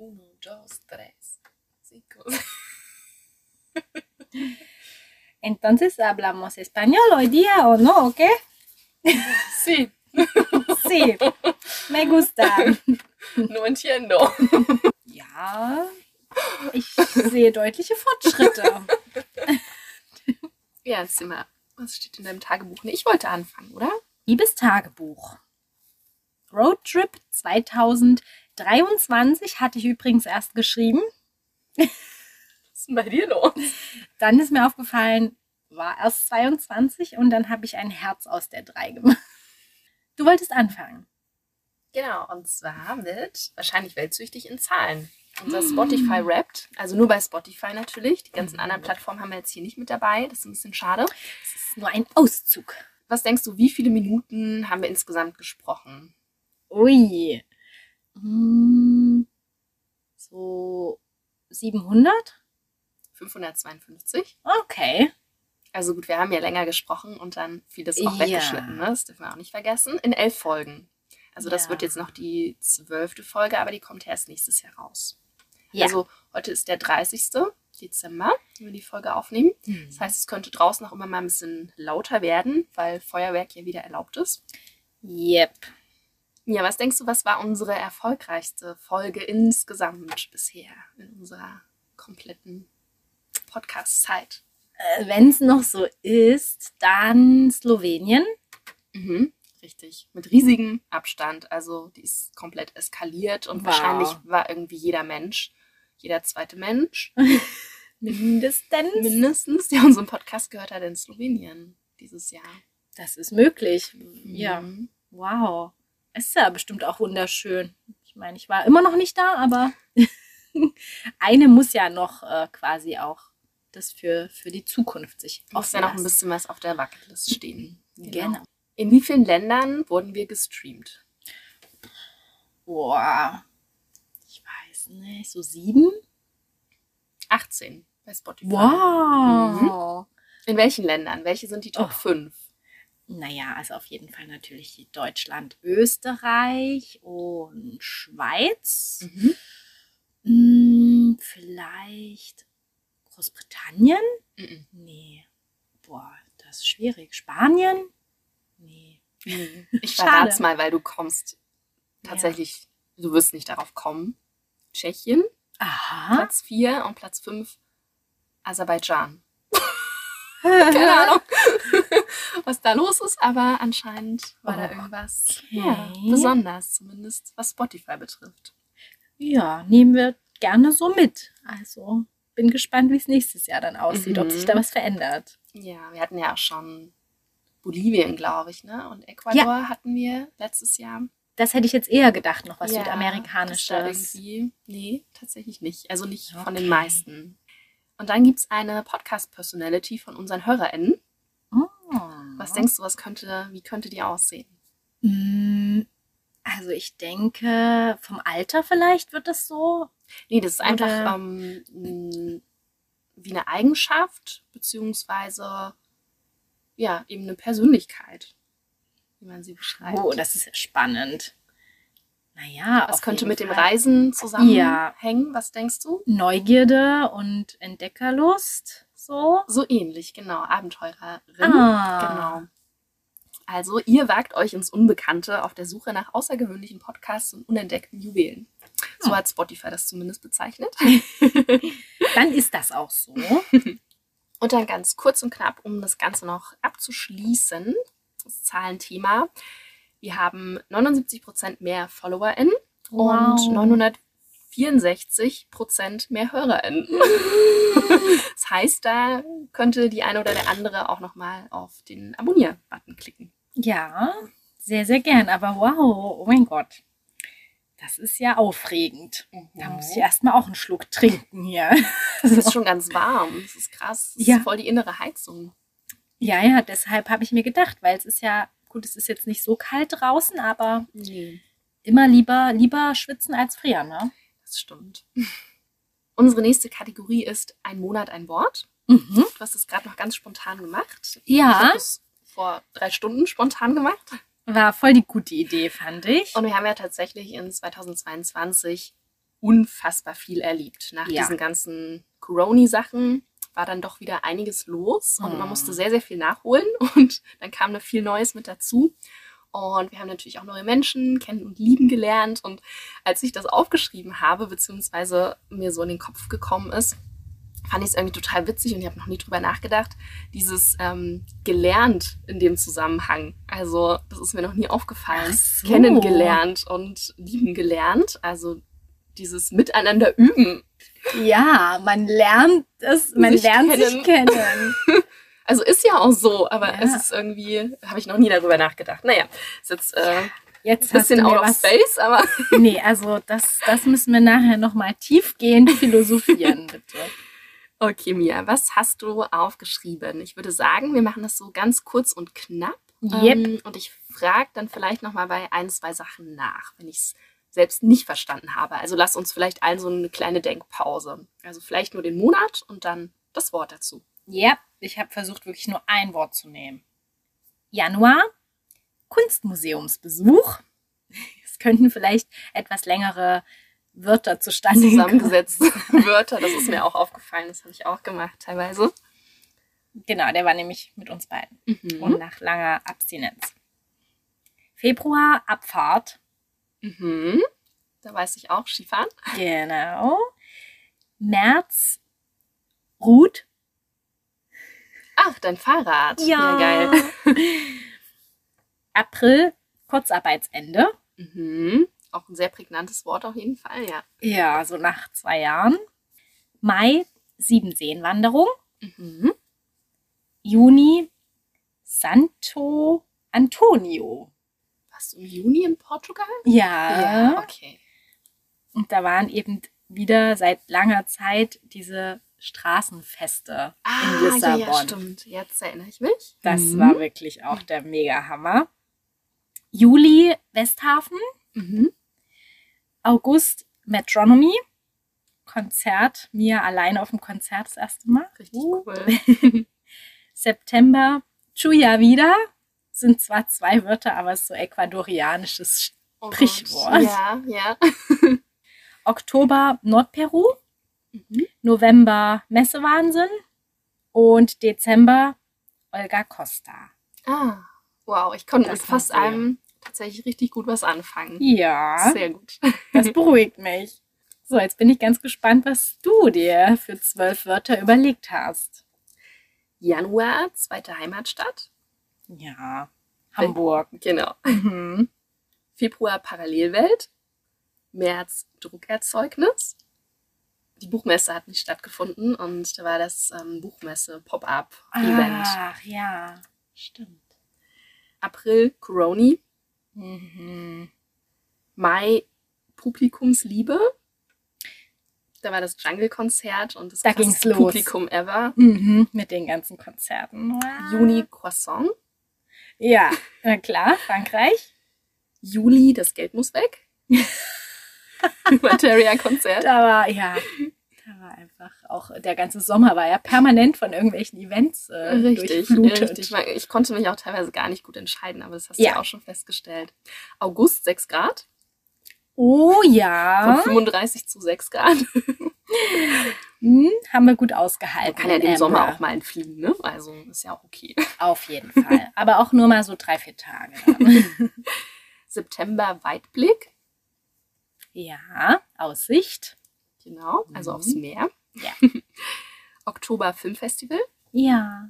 Uno, dos, tres, cinco. Entonces hablamos español hoy día o no, ¿ok? Sí, Sí, me gusta. no entiendo. Ja, ich sehe deutliche Fortschritte. Ja, mal, was steht in deinem Tagebuch? Nee, ich wollte anfangen, oder? Liebes Tagebuch. Roadtrip 2023 hatte ich übrigens erst geschrieben. Was ist denn bei dir los? Dann ist mir aufgefallen, war erst 22 und dann habe ich ein Herz aus der 3 gemacht. Du wolltest anfangen. Genau, und zwar mit wahrscheinlich weltsüchtig in Zahlen. Unser Spotify rappt, also nur bei Spotify natürlich. Die ganzen anderen Plattformen haben wir jetzt hier nicht mit dabei. Das ist ein bisschen schade. Es ist nur ein Auszug. Was denkst du, wie viele Minuten haben wir insgesamt gesprochen? Ui. Hm, So 700? 552. Okay. Also gut, wir haben ja länger gesprochen und dann vieles auch Ja. weggeschnitten. Ne? Das dürfen wir auch nicht vergessen. In elf Folgen. Also das Ja. wird jetzt noch die zwölfte Folge, aber die kommt erst nächstes Jahr raus. Ja. Also heute ist der 30. Dezember, wenn wir die Folge aufnehmen. Hm. Das heißt, es könnte draußen auch immer mal ein bisschen lauter werden, weil Feuerwerk ja wieder erlaubt ist. Yep. Ja, was denkst du, was war unsere erfolgreichste Folge insgesamt bisher in unserer kompletten Podcast-Zeit? Wenn es noch so ist, dann Slowenien. Mhm, richtig. Mit riesigem Abstand. Also die ist komplett eskaliert und Wow. wahrscheinlich war irgendwie jeder Mensch, jeder zweite Mensch Mindestens. mindestens, der unseren Podcast gehört hat, in Slowenien dieses Jahr. Das ist möglich. Ja. Mhm. Wow. Ist ja bestimmt auch wunderschön. Ich meine, ich war immer noch nicht da, aber eine muss ja noch äh, quasi auch das für, für die Zukunft sich Muss ja noch ein bisschen was auf der Bucketlist stehen. Genau. In wie vielen Ländern wurden wir gestreamt? Boah. Ich weiß nicht. So sieben? 18 bei Spotify. Wow. In welchen Ländern? Welche sind die Top Oh. 5? Naja, also auf jeden Fall natürlich Deutschland, Österreich und Schweiz. Mhm. Hm, vielleicht Großbritannien? Mhm. Nee. Boah, das ist schwierig. Spanien? Nee. Nee. Ich Schade. verrat's mal, weil du kommst tatsächlich, du wirst nicht darauf kommen. Tschechien, Aha. Platz 4 und Platz 5 Aserbaidschan. Keine Ahnung, was da los ist, aber anscheinend war da Oh, irgendwas okay. ja, besonders, zumindest was Spotify betrifft. Ja, nehmen wir gerne so mit. Also bin gespannt, wie es nächstes Jahr dann aussieht, ob Mhm. sich da was verändert. Ja, wir hatten ja auch schon Bolivien, glaube ich, ne? Und Ecuador hatten wir letztes Jahr. Das hätte ich jetzt eher gedacht, noch was Ja, Südamerikanisches. irgendwie, nee, tatsächlich nicht. Also nicht von den Okay. meisten. Und dann gibt es eine Podcast-Personality von unseren HörerInnen. Was denkst du, was könnte, wie könnte die aussehen? Mm, Also ich denke, vom Alter vielleicht wird das so. Nee, das ist einfach ähm, wie eine Eigenschaft, beziehungsweise ja, eben eine Persönlichkeit, wie man sie beschreibt. Oh, das ist ja spannend. Naja, was könnte mit dem Fall. Reisen zusammenhängen? Ja. Was denkst du? Neugierde und Entdeckerlust, so. So ähnlich, genau. Abenteurerin. Ah. Genau. Also, ihr wagt euch ins Unbekannte auf der Suche nach außergewöhnlichen Podcasts und unentdeckten Juwelen. So Hm. hat Spotify das zumindest bezeichnet. Dann ist das auch so. Und dann ganz kurz und knapp, um das Ganze noch abzuschließen, das Zahlenthema. Wir haben 79% mehr FollowerInnen und 964% mehr HörerInnen. das heißt, da könnte die eine oder der andere auch nochmal auf den Abonnier-Button klicken. Ja, sehr, sehr gern. Aber wow, oh mein Gott. Das ist ja aufregend. Da muss ich erstmal auch einen Schluck trinken hier. Es ist schon ganz warm. Das ist krass. Das Ja. ist voll die innere Heizung. Ja, ja, deshalb habe ich mir gedacht, weil es ist ja, gut, es ist jetzt nicht so kalt draußen, aber Nee, immer lieber, lieber schwitzen als frieren, ne? Das stimmt. Unsere nächste Kategorie ist ein Monat, ein Wort. Mhm. Du hast es gerade noch ganz spontan gemacht. Ich Ja, habe es vor drei Stunden spontan gemacht. war voll die gute Idee, fand ich. Und wir haben ja tatsächlich in 2022 unfassbar viel erlebt. Nach Ja. diesen ganzen Corona-Sachen war dann doch wieder einiges los und man Mm. musste sehr, sehr viel nachholen und dann kam noch viel Neues mit dazu. Und wir haben natürlich auch neue Menschen kennen und lieben gelernt. Und als ich das aufgeschrieben habe, beziehungsweise mir so in den Kopf gekommen ist, fand ich es irgendwie total witzig und ich habe noch nie drüber nachgedacht, dieses ähm, gelernt in dem Zusammenhang. Also das ist mir noch nie aufgefallen. So. Kennengelernt und lieben gelernt. Also dieses Miteinander üben. Ja, man lernt es, man Sich lernt kennen. sich kennen. Also ist ja auch so, aber Ja. es ist irgendwie, habe ich noch nie darüber nachgedacht. Naja, ist jetzt äh, ein Jetzt hast bisschen out of space, aber Nee, also das, das müssen wir nachher nochmal tiefgehend philosophieren, bitte. okay, Mia, was hast du aufgeschrieben? Ich würde sagen, wir machen das so ganz kurz und knapp. Yep. Ähm, und ich frage dann vielleicht nochmal bei ein, zwei Sachen nach, wenn ich es selbst nicht verstanden habe. Also lass uns vielleicht allen so eine kleine Denkpause. Also vielleicht nur den Monat und dann das Wort dazu. Ja, ich habe versucht, wirklich nur ein Wort zu nehmen. Januar, Kunstmuseumsbesuch. Es könnten vielleicht etwas längere Wörter zustande kommen. Zusammengesetzte Wörter, das ist mir auch aufgefallen, das habe ich auch gemacht teilweise. Genau, der war nämlich mit uns beiden. Mhm. Und nach langer Abstinenz. Februar, Abfahrt. Mhm. Da weiß ich auch, Skifahren. Genau. März, Ruth. Ach, dein Fahrrad. geil. April, Kurzarbeitsende. Mhm. Auch ein sehr prägnantes Wort auf jeden Fall, ja. Ja, so nach zwei Jahren. Mai, Siebenseenwanderung. Mhm. Juni, Santo Antonio. Warst du im Juni in Portugal? Ja. okay. Und da waren eben wieder seit langer Zeit diese Straßenfeste Ah, in ja, Lissabon. ja, stimmt. Jetzt erinnere ich mich. Das Mhm. war wirklich auch der Mega-Hammer. Juli, Westhafen. Mhm. August, Metronomy. Konzert. Mir alleine auf dem Konzert das erste Mal. Richtig Uh. cool. September, Chuya wieder. Sind zwar zwei Wörter, aber es ist so ecuadorianisches. Oh. Sprichwort. Ja, ja. Oktober, Nordperu. Mhm. November, Messewahnsinn. Und Dezember, Olga Costa. Ah, wow. Ich konnte Das mit fast allem tatsächlich richtig gut was anfangen. Ja, Sehr gut. das beruhigt mich. So, jetzt bin ich ganz gespannt, was du dir für zwölf Wörter überlegt hast. Januar, zweite Heimatstadt. Ja, Hamburg. Genau. Mhm. Februar Parallelwelt. März Druckerzeugnis. Die Buchmesse hat nicht stattgefunden und da war das ähm, Buchmesse Pop-up-Event. Ach ja, stimmt. April Coroni. Mhm. Mai Publikumsliebe. Da war das Jungle-Konzert und das Da ging's los. Publikum ever. Mhm. Mit den ganzen Konzerten. Wow. Juni Croissant. Ja, na klar, Frankreich. Juli das Geld muss weg. Materia-Konzert. Da war, ja, da war einfach auch, der ganze Sommer war ja permanent von irgendwelchen Events äh, Richtig, durchflutet. richtig. Ich, konnte mich auch teilweise gar nicht gut entscheiden, aber das hast du Ja. ja auch schon festgestellt. August 6 Grad, Oh von ja, 35 zu 6 Grad. hm, haben wir gut Man ausgehalten. kann ja den Sommer Amber. auch mal entfliegen, ne? Also ist ja auch okay. Auf jeden Fall. Aber auch nur mal so drei, vier Tage. September Weitblick, ja, Aussicht. genau, also Mhm. aufs Meer. Ja. Oktober Filmfestival, Ja.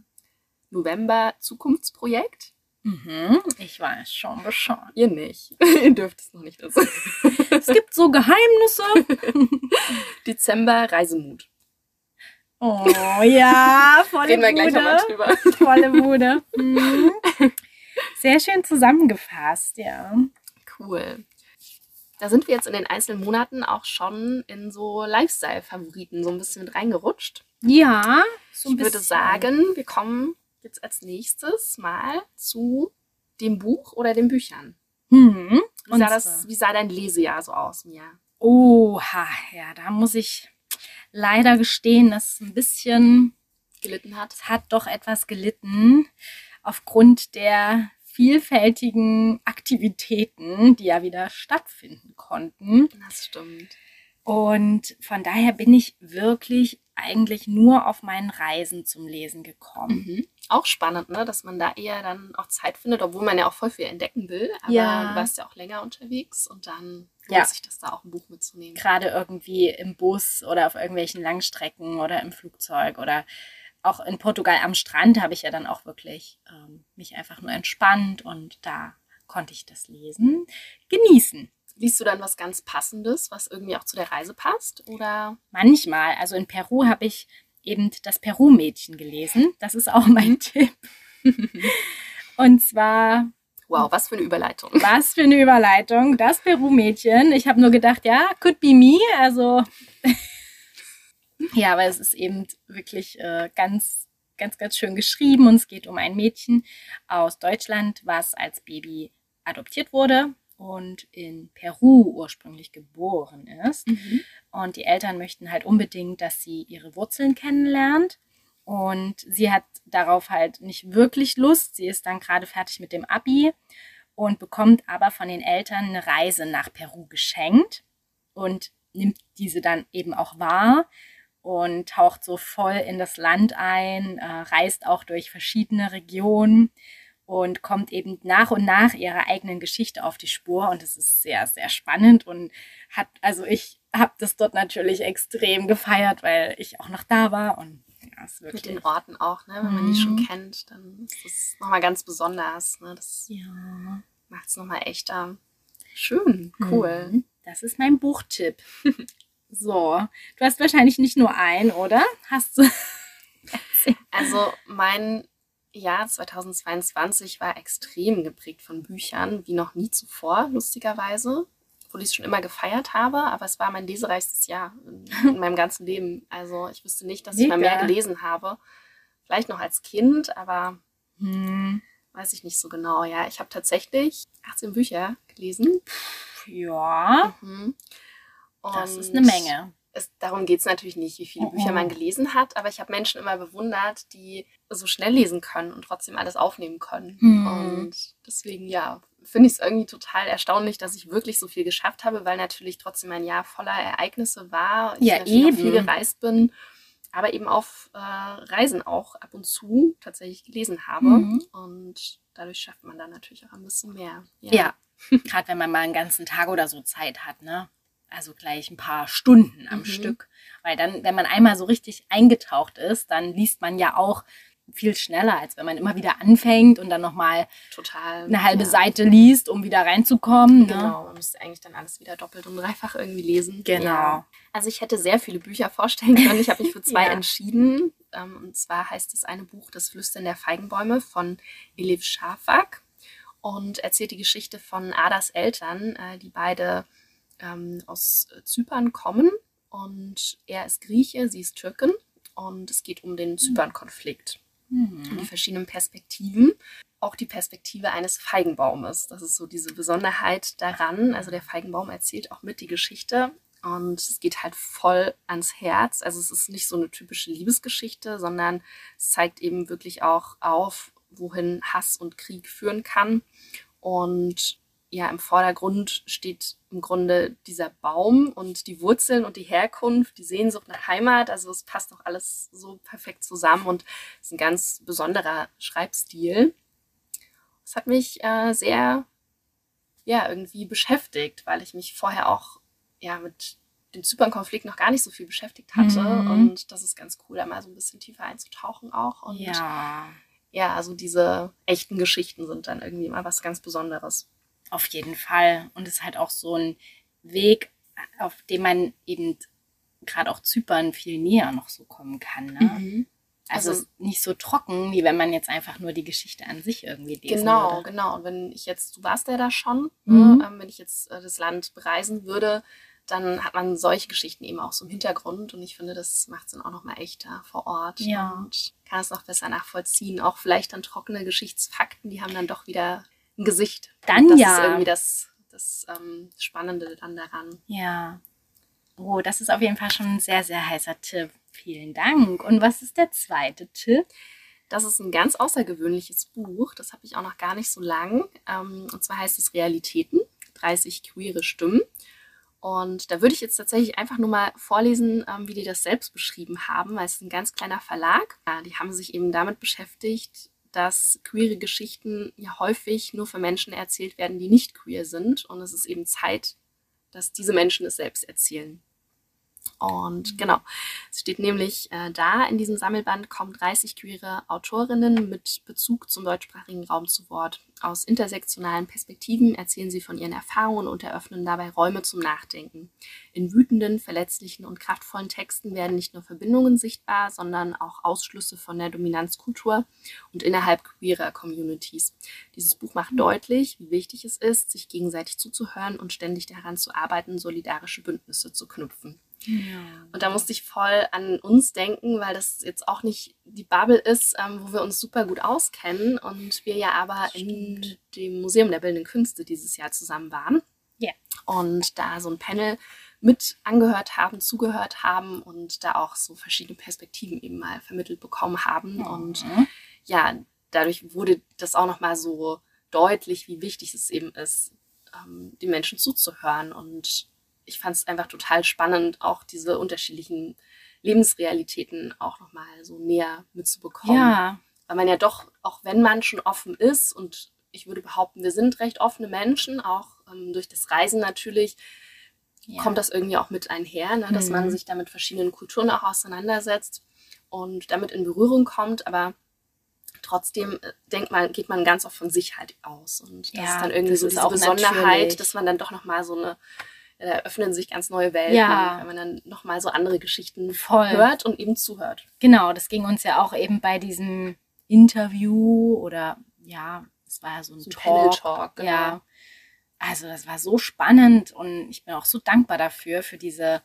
November Zukunftsprojekt. Mhm, ich weiß schon Bescheid. Ihr nicht. Ihr dürft es noch nicht wissen. Es gibt so Geheimnisse. Dezember Reisemut. Oh ja, volle Reden wir gleich nochmal Bude. drüber. Volle Bude. Mhm. Sehr schön zusammengefasst, ja. Cool. Da sind wir jetzt in den einzelnen Monaten auch schon in so Lifestyle-Favoriten so ein bisschen mit reingerutscht. Ja, so ein ich würde bisschen. sagen, wir kommen jetzt als nächstes mal zu dem Buch oder den Büchern. Mhm. Wie sah, Und das, wie sah dein Lesejahr so aus, Mia? Oha, ja, da muss ich leider gestehen, dass es ein bisschen, Gelitten hat? es hat doch etwas gelitten aufgrund der vielfältigen Aktivitäten, die ja wieder stattfinden konnten. Das stimmt. Und von daher bin ich wirklich eigentlich nur auf meinen Reisen zum Lesen gekommen. Mhm. Auch spannend, ne? dass man da eher dann auch Zeit findet, obwohl man ja auch voll viel entdecken will. Aber Ja. du warst ja auch länger unterwegs und dann lohnt Ja. sich das da auch ein Buch mitzunehmen. Gerade irgendwie im Bus oder auf irgendwelchen Langstrecken oder im Flugzeug oder auch in Portugal am Strand habe ich ja dann auch wirklich ähm, mich einfach nur entspannt und da konnte ich das Lesen genießen. Liest du dann was ganz Passendes, was irgendwie auch zu der Reise passt? Oder Manchmal, also in Peru habe ich eben das Peru-Mädchen gelesen. Das ist auch mein Tipp. Und zwar, wow, was für eine Überleitung. was für eine Überleitung, das Peru-Mädchen. Ich habe nur gedacht, ja, could be me. Also, ja, aber es ist eben wirklich äh, ganz, ganz, ganz schön geschrieben. Und es geht um ein Mädchen aus Deutschland, was als Baby adoptiert wurde und in Peru ursprünglich geboren ist. Mhm. Und die Eltern möchten halt unbedingt, dass sie ihre Wurzeln kennenlernt. Und sie hat darauf halt nicht wirklich Lust. Sie ist dann gerade fertig mit dem Abi und bekommt aber von den Eltern eine Reise nach Peru geschenkt und nimmt diese dann eben auch wahr und taucht so voll in das Land ein, äh, reist auch durch verschiedene Regionen und kommt eben nach und nach ihrer eigenen Geschichte auf die Spur. Und es ist sehr, sehr spannend und hat, also ich habe das dort natürlich extrem gefeiert, weil ich auch noch da war und ja, es ist Mit wirklich. den Orten auch, ne? Wenn man die schon Mhm. kennt, dann ist das nochmal ganz besonders. Ne? Das Ja. macht es nochmal echt ähm, schön, cool. Mhm. Das ist mein Buchtipp. so, du hast wahrscheinlich nicht nur einen, oder? Hast du? Also mein Jahr 2022 war extrem geprägt von Büchern, wie noch nie zuvor, lustigerweise. Obwohl ich es schon immer gefeiert habe, aber es war mein lesereichstes Jahr in, in meinem ganzen Leben. Also ich wüsste nicht, dass ich mal Mega. mehr gelesen habe. Vielleicht noch als Kind, aber Hm, weiß ich nicht so genau. Ja, ich habe tatsächlich 18 Bücher gelesen. ja, Mhm. Das ist Und eine Menge. Es, darum geht es natürlich nicht, wie viele. Bücher man gelesen hat, aber ich habe Menschen immer bewundert, die so schnell lesen können und trotzdem alles aufnehmen können. Mhm. Und deswegen, ja, finde ich es irgendwie total erstaunlich, dass ich wirklich so viel geschafft habe, weil natürlich trotzdem ein Jahr voller Ereignisse war. Ich Ja, eben. viel gereist bin, aber eben auf äh, Reisen auch ab und zu tatsächlich gelesen habe. Mhm. Und dadurch schafft man dann natürlich auch ein bisschen mehr. Ja, gerade wenn man mal einen ganzen Tag oder so Zeit hat, ne? Also gleich ein paar Stunden am Mhm. Stück. Weil dann, wenn man einmal so richtig eingetaucht ist, dann liest man ja auch viel schneller, als wenn man immer wieder anfängt und dann nochmal total. eine halbe ja. Seite liest, um wieder reinzukommen. Ne? Genau, man müsste eigentlich dann alles wieder doppelt und dreifach irgendwie lesen. Genau. Ja. Also ich hätte sehr viele Bücher vorstellen können. Ich habe mich für zwei Ja. entschieden. Ähm, Und zwar heißt das eine Buch Das Flüstern der Feigenbäume von Elif Shafak und erzählt die Geschichte von Adas Eltern, äh, die beide ähm, aus äh, Zypern kommen. Und er ist Grieche, sie ist Türkin. Und es geht um den Zypern-Konflikt und die Mhm. verschiedenen Perspektiven. Auch die Perspektive eines Feigenbaumes. Das ist so diese Besonderheit daran. Also der Feigenbaum erzählt auch mit die Geschichte und es geht halt voll ans Herz. Also es ist nicht so eine typische Liebesgeschichte, sondern es zeigt eben wirklich auch auf, wohin Hass und Krieg führen kann. Und ja, im Vordergrund steht im Grunde dieser Baum und die Wurzeln und die Herkunft, die Sehnsucht nach Heimat. Also es passt auch alles so perfekt zusammen und es ist ein ganz besonderer Schreibstil. Es hat mich äh, sehr, ja, irgendwie beschäftigt, weil ich mich vorher auch, ja, mit dem Zypern-Konflikt noch gar nicht so viel beschäftigt hatte. Mhm. Und das ist ganz cool, da mal so ein bisschen tiefer einzutauchen auch. Und Ja, ja, also diese echten Geschichten sind dann irgendwie immer was ganz Besonderes. Auf jeden Fall. Und es ist halt auch so ein Weg, auf dem man eben gerade auch Zypern viel näher noch so kommen kann. Ne? Also, Also- nicht so trocken, wie wenn man jetzt einfach nur die Geschichte an sich irgendwie lesen Genau, würde. genau. Und wenn ich jetzt, du warst ja da schon, Mhm. ne? wenn ich jetzt äh, das Land bereisen würde, dann hat man solche Geschichten eben auch so im Hintergrund. Und ich finde, das macht es dann auch nochmal echter vor Ort. Ja. Und kann es noch besser nachvollziehen. Auch vielleicht dann trockene Geschichtsfakten, die haben dann doch wieder ein Gesicht. Dann das ja. ist irgendwie das, das ähm, Spannende dann daran. Ja. Oh, das ist auf jeden Fall schon ein sehr, sehr heißer Tipp. Vielen Dank. Und was ist der zweite Tipp? Das ist ein ganz außergewöhnliches Buch. Das habe ich auch noch gar nicht so lang. Ähm, und zwar heißt es Realitäten, 30 queere Stimmen. Und da würde ich jetzt tatsächlich einfach nur mal vorlesen, ähm, wie die das selbst beschrieben haben, weil es ist ein ganz kleiner Verlag. Die haben sich eben damit beschäftigt, dass queere Geschichten ja häufig nur für Menschen erzählt werden, die nicht queer sind. Und es ist eben Zeit, dass diese Menschen es selbst erzählen. Und genau, es steht nämlich äh, da, in diesem Sammelband kommen 30 queere Autorinnen mit Bezug zum deutschsprachigen Raum zu Wort. Aus intersektionalen Perspektiven erzählen sie von ihren Erfahrungen und eröffnen dabei Räume zum Nachdenken. In wütenden, verletzlichen und kraftvollen Texten werden nicht nur Verbindungen sichtbar, sondern auch Ausschlüsse von der Dominanzkultur und innerhalb queerer Communities. Dieses Buch macht deutlich, wie wichtig es ist, sich gegenseitig zuzuhören und ständig daran zu arbeiten, solidarische Bündnisse zu knüpfen. Ja. Und da musste ich voll an uns denken, weil das jetzt auch nicht die Bubble ist, ähm, wo wir uns super gut auskennen und wir ja aber in dem Museum der Bildenden Künste dieses Jahr zusammen waren. Ja. Und da so ein Panel mit angehört haben, zugehört haben und da auch so verschiedene Perspektiven eben mal vermittelt bekommen haben. Mhm. Und ja, dadurch wurde das auch nochmal so deutlich, wie wichtig es eben ist, ähm, den Menschen zuzuhören und ich fand es einfach total spannend, auch diese unterschiedlichen Lebensrealitäten auch nochmal so näher mitzubekommen. Ja. Weil man ja doch, auch wenn man schon offen ist und ich würde behaupten, wir sind recht offene Menschen, auch ähm, durch das Reisen natürlich, ja. kommt das irgendwie auch mit einher, ne, dass mhm. man sich da mit verschiedenen Kulturen auch auseinandersetzt und damit in Berührung kommt, aber trotzdem äh, denkt man, geht man ganz oft von sich halt aus. Und das ja, ist dann irgendwie so diese Besonderheit, natürlich. dass man dann doch nochmal so eine da öffnen sich ganz neue Welten, ja. wenn man dann nochmal so andere Geschichten Voll. hört und eben zuhört. Genau, das ging uns ja auch eben bei diesem Interview oder ja, es war ja so ein so Talk. Talk genau. Ja. Also das war so spannend und ich bin auch so dankbar dafür, für diese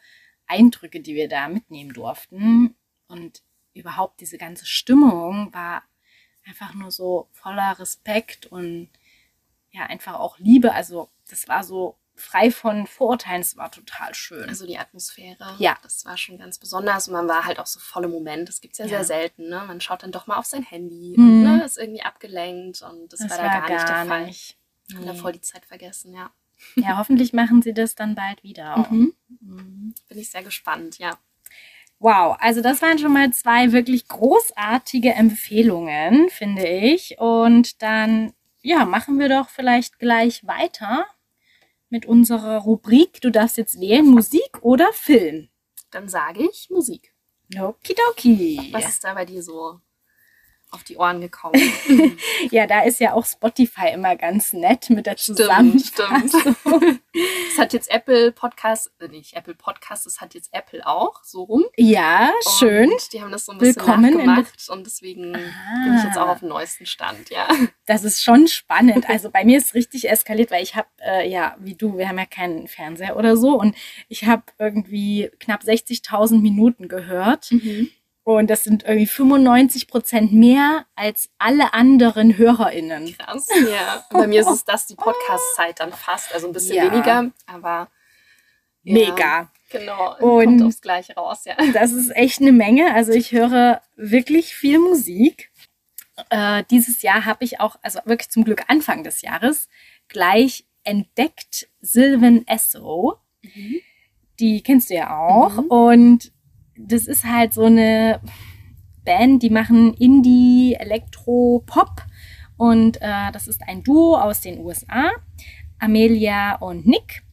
Eindrücke, die wir da mitnehmen durften. Und überhaupt diese ganze Stimmung war einfach nur so voller Respekt und ja, einfach auch Liebe. Also das war so frei von Vorurteilen. Es war total schön. Also die Atmosphäre. Ja. Das war schon ganz besonders und man war halt auch so voll im Moment. Das gibt es ja, ja, sehr selten. Ne? Man schaut dann doch mal auf sein Handy mhm. und ne, ist irgendwie abgelenkt und das, das war da gar, gar, nicht der Fall. Nicht. Nee. Und da voll die Zeit vergessen, ja. Ja, hoffentlich machen sie das dann bald wieder. Mhm. Mhm. Bin ich sehr gespannt, ja. Wow, also das waren schon mal zwei wirklich großartige Empfehlungen, finde ich. Und dann, ja, machen wir doch vielleicht gleich weiter mit unserer Rubrik. Du darfst jetzt wählen, Musik oder Film. Dann sage ich Musik. Okidoki. Was ist da bei dir so auf die Ohren gekommen. ja, da ist ja auch Spotify immer ganz nett mit der Zusammenfassung. Stimmt, stimmt. Das hat jetzt Apple Podcast, äh, nicht Apple Podcast, das hat jetzt Apple auch so rum. Ja, schön. Und die haben das so ein bisschen Willkommen nachgemacht und deswegen ah. bin ich jetzt auch auf dem neuesten Stand, ja. Das ist schon spannend. Also bei mir ist es richtig eskaliert, weil ich habe, äh, ja, wie du, wir haben ja keinen Fernseher oder so und ich habe irgendwie knapp 60.000 Minuten gehört. Mhm. Und das sind irgendwie 95 Prozent mehr als alle anderen HörerInnen. Krass, ja. Und bei mir ist es das die Podcast-Zeit dann fast, also ein bisschen ja. weniger, aber ja, mega. Genau, und kommt aufs Gleiche raus, ja. Das ist echt eine Menge. Also ich höre wirklich viel Musik. Äh, dieses Jahr habe ich auch, also wirklich zum Glück Anfang des Jahres, gleich entdeckt Sylvan Esso. Mhm. Die kennst du ja auch. Mhm. Und das ist halt so eine Band, die machen Indie, Elektro, Pop. Und äh, das ist ein Duo aus den USA, Amelia und Nick.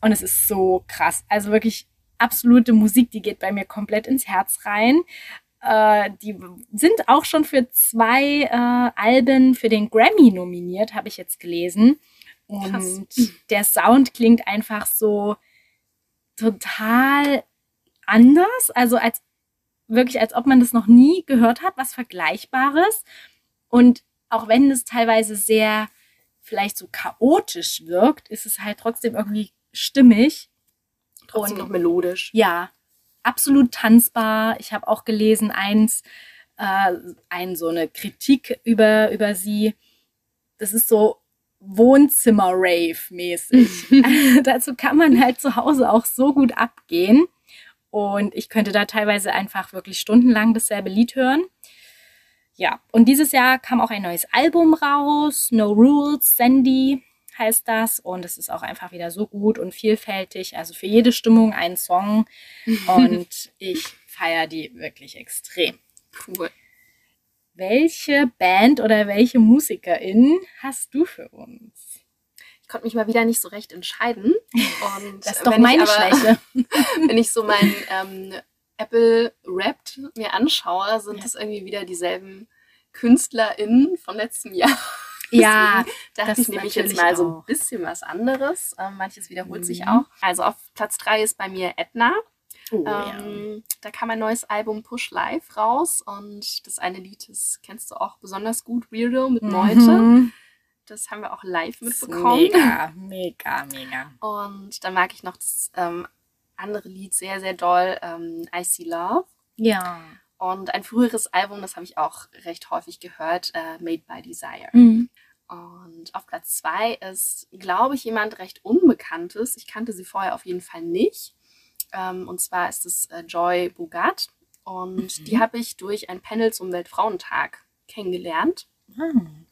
Und es ist so krass. Also wirklich absolute Musik, die geht bei mir komplett ins Herz rein. Äh, die sind auch schon für zwei äh, Alben für den Grammy nominiert, habe ich jetzt gelesen. Und Krass. der Sound klingt einfach so total anders, also als wirklich, als ob man das noch nie gehört hat, was Vergleichbares. Und auch wenn es teilweise sehr vielleicht so chaotisch wirkt, ist es halt trotzdem irgendwie stimmig. Trotzdem und, noch melodisch. Ja, absolut tanzbar. Ich habe auch gelesen, eins, äh, ein, so eine Kritik über, über sie. Das ist so Wohnzimmer-Rave-mäßig. Dazu kann man halt zu Hause auch so gut abgehen. Und ich könnte da teilweise einfach wirklich stundenlang dasselbe Lied hören. Ja, und dieses Jahr kam auch ein neues Album raus. No Rules, Sandy heißt das. Und es ist auch einfach wieder so gut und vielfältig. Also für jede Stimmung ein Song. Und ich feiere die wirklich extrem. Cool. Welche Band oder welche Musikerin hast du für uns? Ich konnte mich mal wieder nicht so recht entscheiden. Und Das ist doch meine aber, Schwäche. Wenn ich so mein ähm, Apple Wrapped mir anschaue, sind Ja. es irgendwie wieder dieselben KünstlerInnen von letztem Jahr. Ja, Da Das ich nämlich jetzt mal so auch. ein bisschen was anderes. Ähm, manches wiederholt sich Mhm. auch. Also auf Platz 3 ist bei mir Edna. Oh, ähm, Da kam ein neues Album Push Live raus und das eine Lied, das kennst du auch besonders gut, Weirdo mit Meute. Mhm. Das haben wir auch live mitbekommen. Mega, mega, mega. Und dann mag ich noch das ähm, andere Lied sehr, sehr doll, ähm, I See Love. Ja. Und ein früheres Album, das habe ich auch recht häufig gehört, äh, Made by Desire. Mhm. Und auf Platz zwei ist, glaube ich, jemand recht Unbekanntes. Ich kannte sie vorher auf jeden Fall nicht. Ähm, und zwar ist es äh, Joy Bogat. Und Mhm. die habe ich durch ein Panel zum Weltfrauentag kennengelernt. Hm.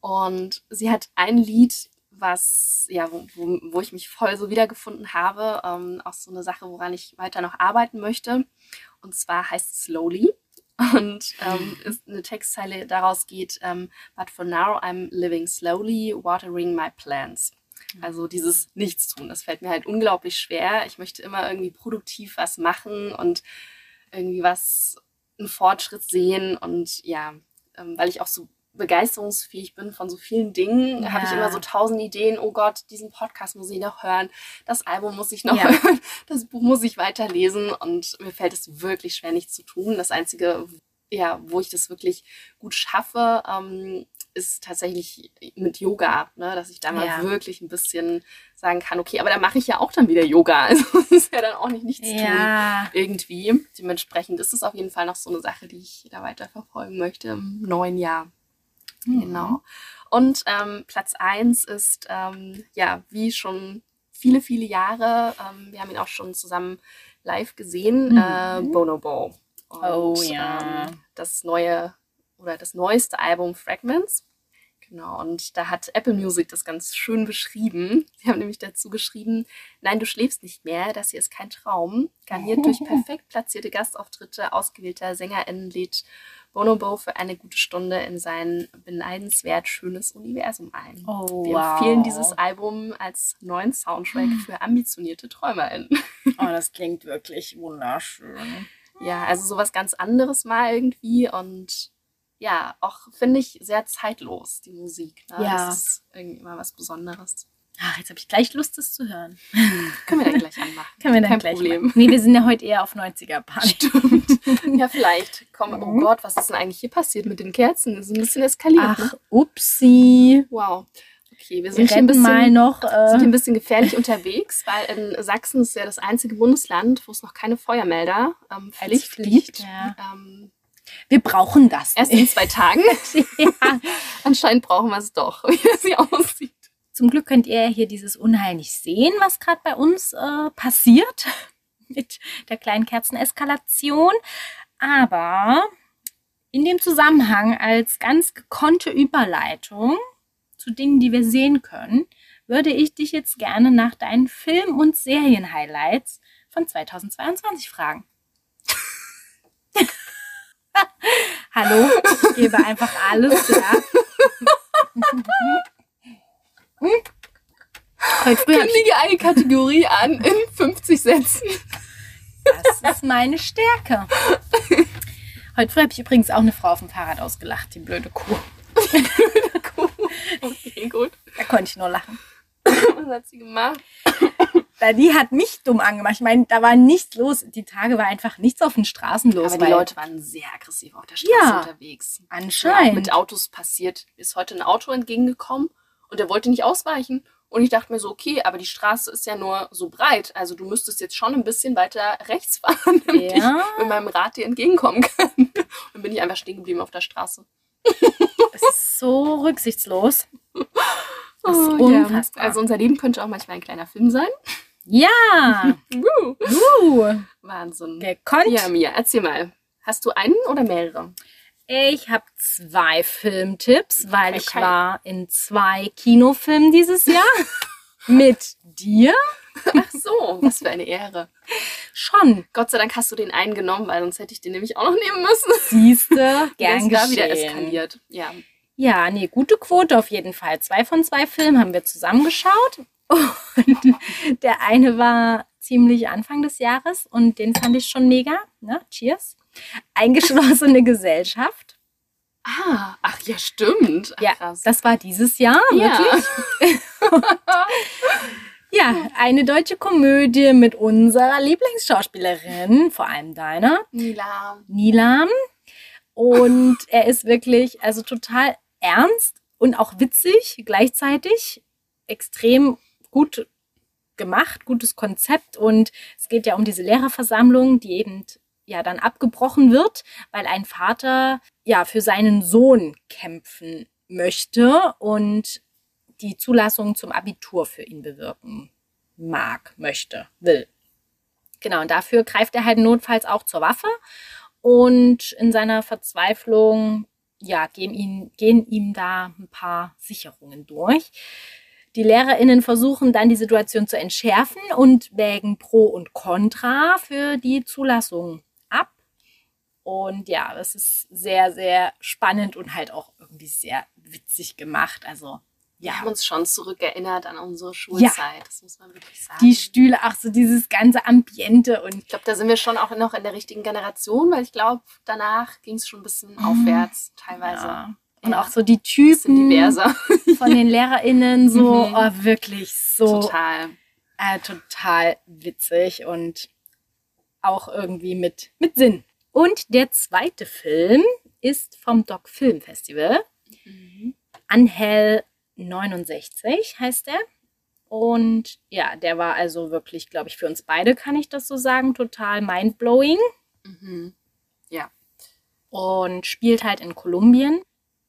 Und sie hat ein Lied, was, ja, wo, wo, ich mich voll so wiedergefunden habe. Ähm, auch so eine Sache, woran ich weiter noch arbeiten möchte. Und zwar heißt es Slowly. Und ähm, ist eine Textzeile daraus geht, ähm, But for now I'm living slowly, watering my plants. Also dieses Nichtstun, das fällt mir halt unglaublich schwer. Ich möchte immer irgendwie produktiv was machen und irgendwie was, einen Fortschritt sehen. Und ja, ähm, weil ich auch so begeisterungsfähig bin von so vielen Dingen, Ja. habe ich immer so tausend Ideen. Oh Gott, diesen Podcast muss ich noch hören, das Album muss ich noch Ja. hören, das Buch muss ich weiterlesen und mir fällt es wirklich schwer, nichts zu tun. Das Einzige, ja, wo ich das wirklich gut schaffe, ähm, ist tatsächlich mit Yoga, ne? dass ich da mal Ja. wirklich ein bisschen sagen kann, okay, aber da mache ich ja auch dann wieder Yoga. Also das ist ja dann auch nicht nichts tun Ja. irgendwie. Dementsprechend ist es auf jeden Fall noch so eine Sache, die ich da weiter verfolgen möchte im neuen Jahr. Mhm. Genau. Und ähm, Platz eins ist, ähm, ja, wie schon viele, viele Jahre, ähm, wir haben ihn auch schon zusammen live gesehen, Mhm. äh, Bonobo. Und, Oh, ja. Ähm, das neue oder das neueste Album Fragments. Genau, und da hat Apple Music das ganz schön beschrieben. Sie haben nämlich dazu geschrieben, nein, du schläfst nicht mehr, das hier ist kein Traum. Garniert durch perfekt platzierte Gastauftritte ausgewählter SängerInnen lädt Bonobo für eine gute Stunde in sein beneidenswert schönes Universum ein. Oh, Wir wow. empfehlen dieses Album als neuen Soundtrack für ambitionierte TräumerInnen. Oh, das klingt wirklich wunderschön. Ja, also sowas ganz anderes mal irgendwie und ja, auch finde ich sehr zeitlos, die Musik. Ne? Ja. Das ist irgendwie immer was Besonderes. Ach, jetzt habe ich gleich Lust, das zu hören. Können wir dann gleich anmachen. Können wir dann Kein gleich Problem. machen. Nee, wir sind ja heute eher auf 90er-Party. Stimmt. Ja, vielleicht. Komm, oh Mhm. Gott, was ist denn eigentlich hier passiert mit den Kerzen? Das ist ein bisschen eskaliert. Ach, Ne? upsi. Wow. Okay, wir Wir sind hier ein bisschen, mal noch. sind hier Äh, ein bisschen gefährlich unterwegs, weil in Sachsen ist ja das einzige Bundesland, wo es noch keine Feuermelder ähm, Pflicht Pflicht, gibt. ja. Ähm, wir brauchen das. erst in zwei Tagen. ja. Anscheinend brauchen wir es doch, wie es hier aussieht. Zum Glück könnt ihr hier dieses Unheil nicht sehen, was gerade bei uns äh, passiert mit der kleinen Kerzeneskalation. Aber in dem Zusammenhang als ganz gekonnte Überleitung zu Dingen, die wir sehen können, würde ich dich jetzt gerne nach deinen Film- und Serien-Highlights von 2022 fragen. Hallo, ich gebe einfach alles, ja. Heute früh ich Kündige eine Kategorie an in 50 Sätzen. Das ist meine Stärke. Heute früh habe ich übrigens auch eine Frau auf dem Fahrrad ausgelacht, die blöde Kuh. Okay, gut. Da konnte ich nur lachen. Was hat sie gemacht? Weil die hat mich dumm angemacht. Ich meine, da war nichts los. Die Tage war einfach nichts auf den Straßen los. Aber die Leute waren sehr aggressiv auf der Straße Ja, unterwegs. Ja, auch anscheinend. mit Autos passiert. Ist heute ein Auto entgegengekommen und der wollte nicht ausweichen. Und ich dachte mir so, okay, aber die Straße ist ja nur so breit. Also du müsstest jetzt schon ein bisschen weiter rechts fahren, damit Ja. ich mit meinem Rad dir entgegenkommen kann. Und bin ich einfach stehen geblieben auf der Straße. Es ist so rücksichtslos. Das ist Oh, unfassbar. Ja. Also unser Leben könnte auch manchmal ein kleiner Film sein. Ja. Woo. Uh, Wahnsinn. gekonnt. Ja, Mia, erzähl mal. Hast du einen oder mehrere? Ich habe zwei Filmtipps, weil Okay, ich war in zwei Kinofilmen dieses Jahr mit dir. Ach so, was für eine Ehre. Schon, Gott sei Dank hast du den einen genommen, weil sonst hätte ich den nämlich auch noch nehmen müssen. siehste, gern ist da wieder geschehen. eskaliert. Ja. Ja, nee, gute Quote auf jeden Fall. Zwei von zwei Filmen haben wir zusammengeschaut. Und der eine war ziemlich Anfang des Jahres und den fand ich schon mega. Ne? Cheers. Eingeschlossene Gesellschaft. Ah, ach ja, stimmt. Ach, Ja, krass. das war dieses Jahr, Ja. wirklich. Ja, eine deutsche Komödie mit unserer Lieblingsschauspielerin, vor allem deiner, Nila. Nilam. Und er ist wirklich, also total ernst und auch witzig gleichzeitig. Extrem gut gemacht, gutes Konzept. Und es geht ja um diese Lehrerversammlung, die eben ja dann abgebrochen wird, weil ein Vater ja für seinen Sohn kämpfen möchte und die Zulassung zum Abitur für ihn bewirken mag, möchte, will. Genau, und dafür greift er halt notfalls auch zur Waffe und in seiner Verzweiflung, ja, gehen ihm, gehen ihm da ein paar Sicherungen durch. Die LehrerInnen versuchen dann die Situation zu entschärfen und wägen Pro und Contra für die Zulassung ab. Und ja, das ist sehr, sehr spannend und halt auch irgendwie sehr witzig gemacht. Also, Wir ja, haben uns schon zurückerinnert an unsere Schulzeit. Das muss man wirklich sagen. die Stühle, ach so dieses ganze Ambiente und ich glaube, da sind wir schon auch noch in der richtigen Generation, weil ich glaube, danach ging es schon ein bisschen aufwärts teilweise. Mhm. ja. und Ja. auch so die Typen diverser. von den LehrerInnen so, Mhm. oh, wirklich so Total. äh, total witzig und auch irgendwie mit, mit Sinn. Und der zweite Film ist vom Doc Film Festival. Anhel 69 heißt er. Und ja, der war also wirklich, glaube ich, für uns beide, kann ich das so sagen, total mindblowing. Mhm. und spielt halt in Kolumbien.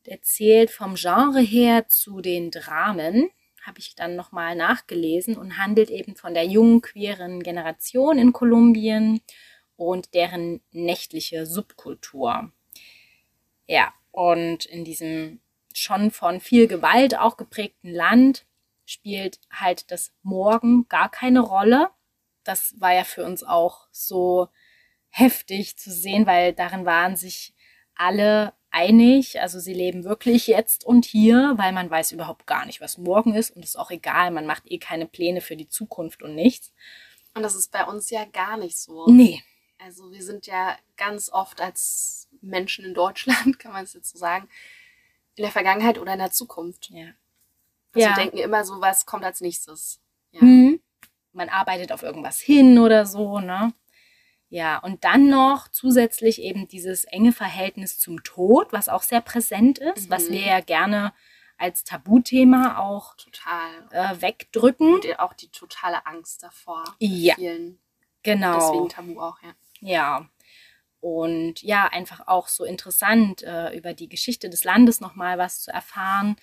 Der zählt vom Genre her zu den Dramen, habe ich dann nochmal nachgelesen und handelt eben von der jungen queeren Generation in Kolumbien und deren nächtliche Subkultur. Ja, und in diesem schon von viel Gewalt auch geprägten Land spielt halt das Morgen gar keine Rolle. Das war ja für uns auch so heftig zu sehen, weil darin waren sich alle einig. Also sie leben wirklich jetzt und hier, weil man weiß überhaupt gar nicht, was morgen ist und ist auch egal. Man macht eh keine Pläne für die Zukunft und nichts. Und das ist bei uns ja gar nicht so. Nee. Also wir sind ja ganz oft als Menschen in Deutschland, kann man es jetzt so sagen, in der Vergangenheit oder in der Zukunft. Ja. Also Ja. wir denken immer so, was kommt als nächstes. Ja. Hm. Man arbeitet auf irgendwas hin oder so, ne? Ja, und dann noch zusätzlich eben dieses enge Verhältnis zum Tod, was auch sehr präsent ist, was Mhm. wir ja gerne als Tabuthema auch Total. äh, wegdrücken. Und auch die totale Angst davor. Ja. Vielen. Genau. Deswegen Tabu auch, ja. Ja. Und ja, einfach auch so interessant, äh, über die Geschichte des Landes nochmal was zu erfahren,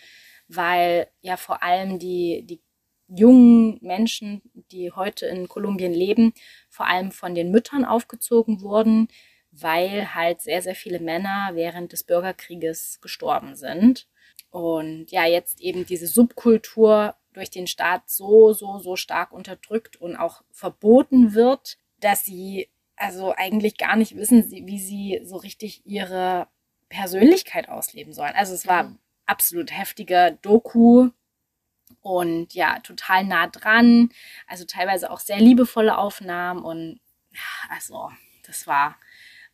weil ja vor allem die, die jungen Menschen, die heute in Kolumbien leben, vor allem von den Müttern aufgezogen wurden, weil halt sehr, sehr viele Männer während des Bürgerkrieges gestorben sind. Und ja, jetzt eben diese Subkultur durch den Staat so, so, so stark unterdrückt und auch verboten wird, dass sie also eigentlich gar nicht wissen, wie sie so richtig ihre Persönlichkeit ausleben sollen. Also es war Mhm. absolut heftige Doku und ja, total nah dran. Also teilweise auch sehr liebevolle Aufnahmen und also das war,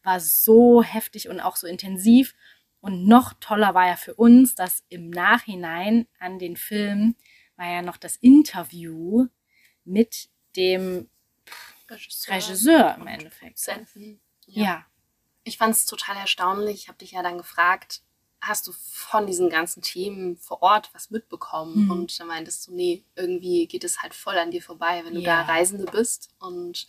war so heftig und auch so intensiv. Und noch toller war ja für uns, dass im Nachhinein an den Film war ja noch das Interview mit dem Regisseur. Regisseur im Endeffekt. Produzenten. Ja. Ich fand es total erstaunlich. Ich habe dich ja dann gefragt, hast du von diesen ganzen Themen vor Ort was mitbekommen? Mhm. Und dann meintest du, nee, irgendwie geht es halt voll an dir vorbei, wenn du Ja. da Reisende bist. Und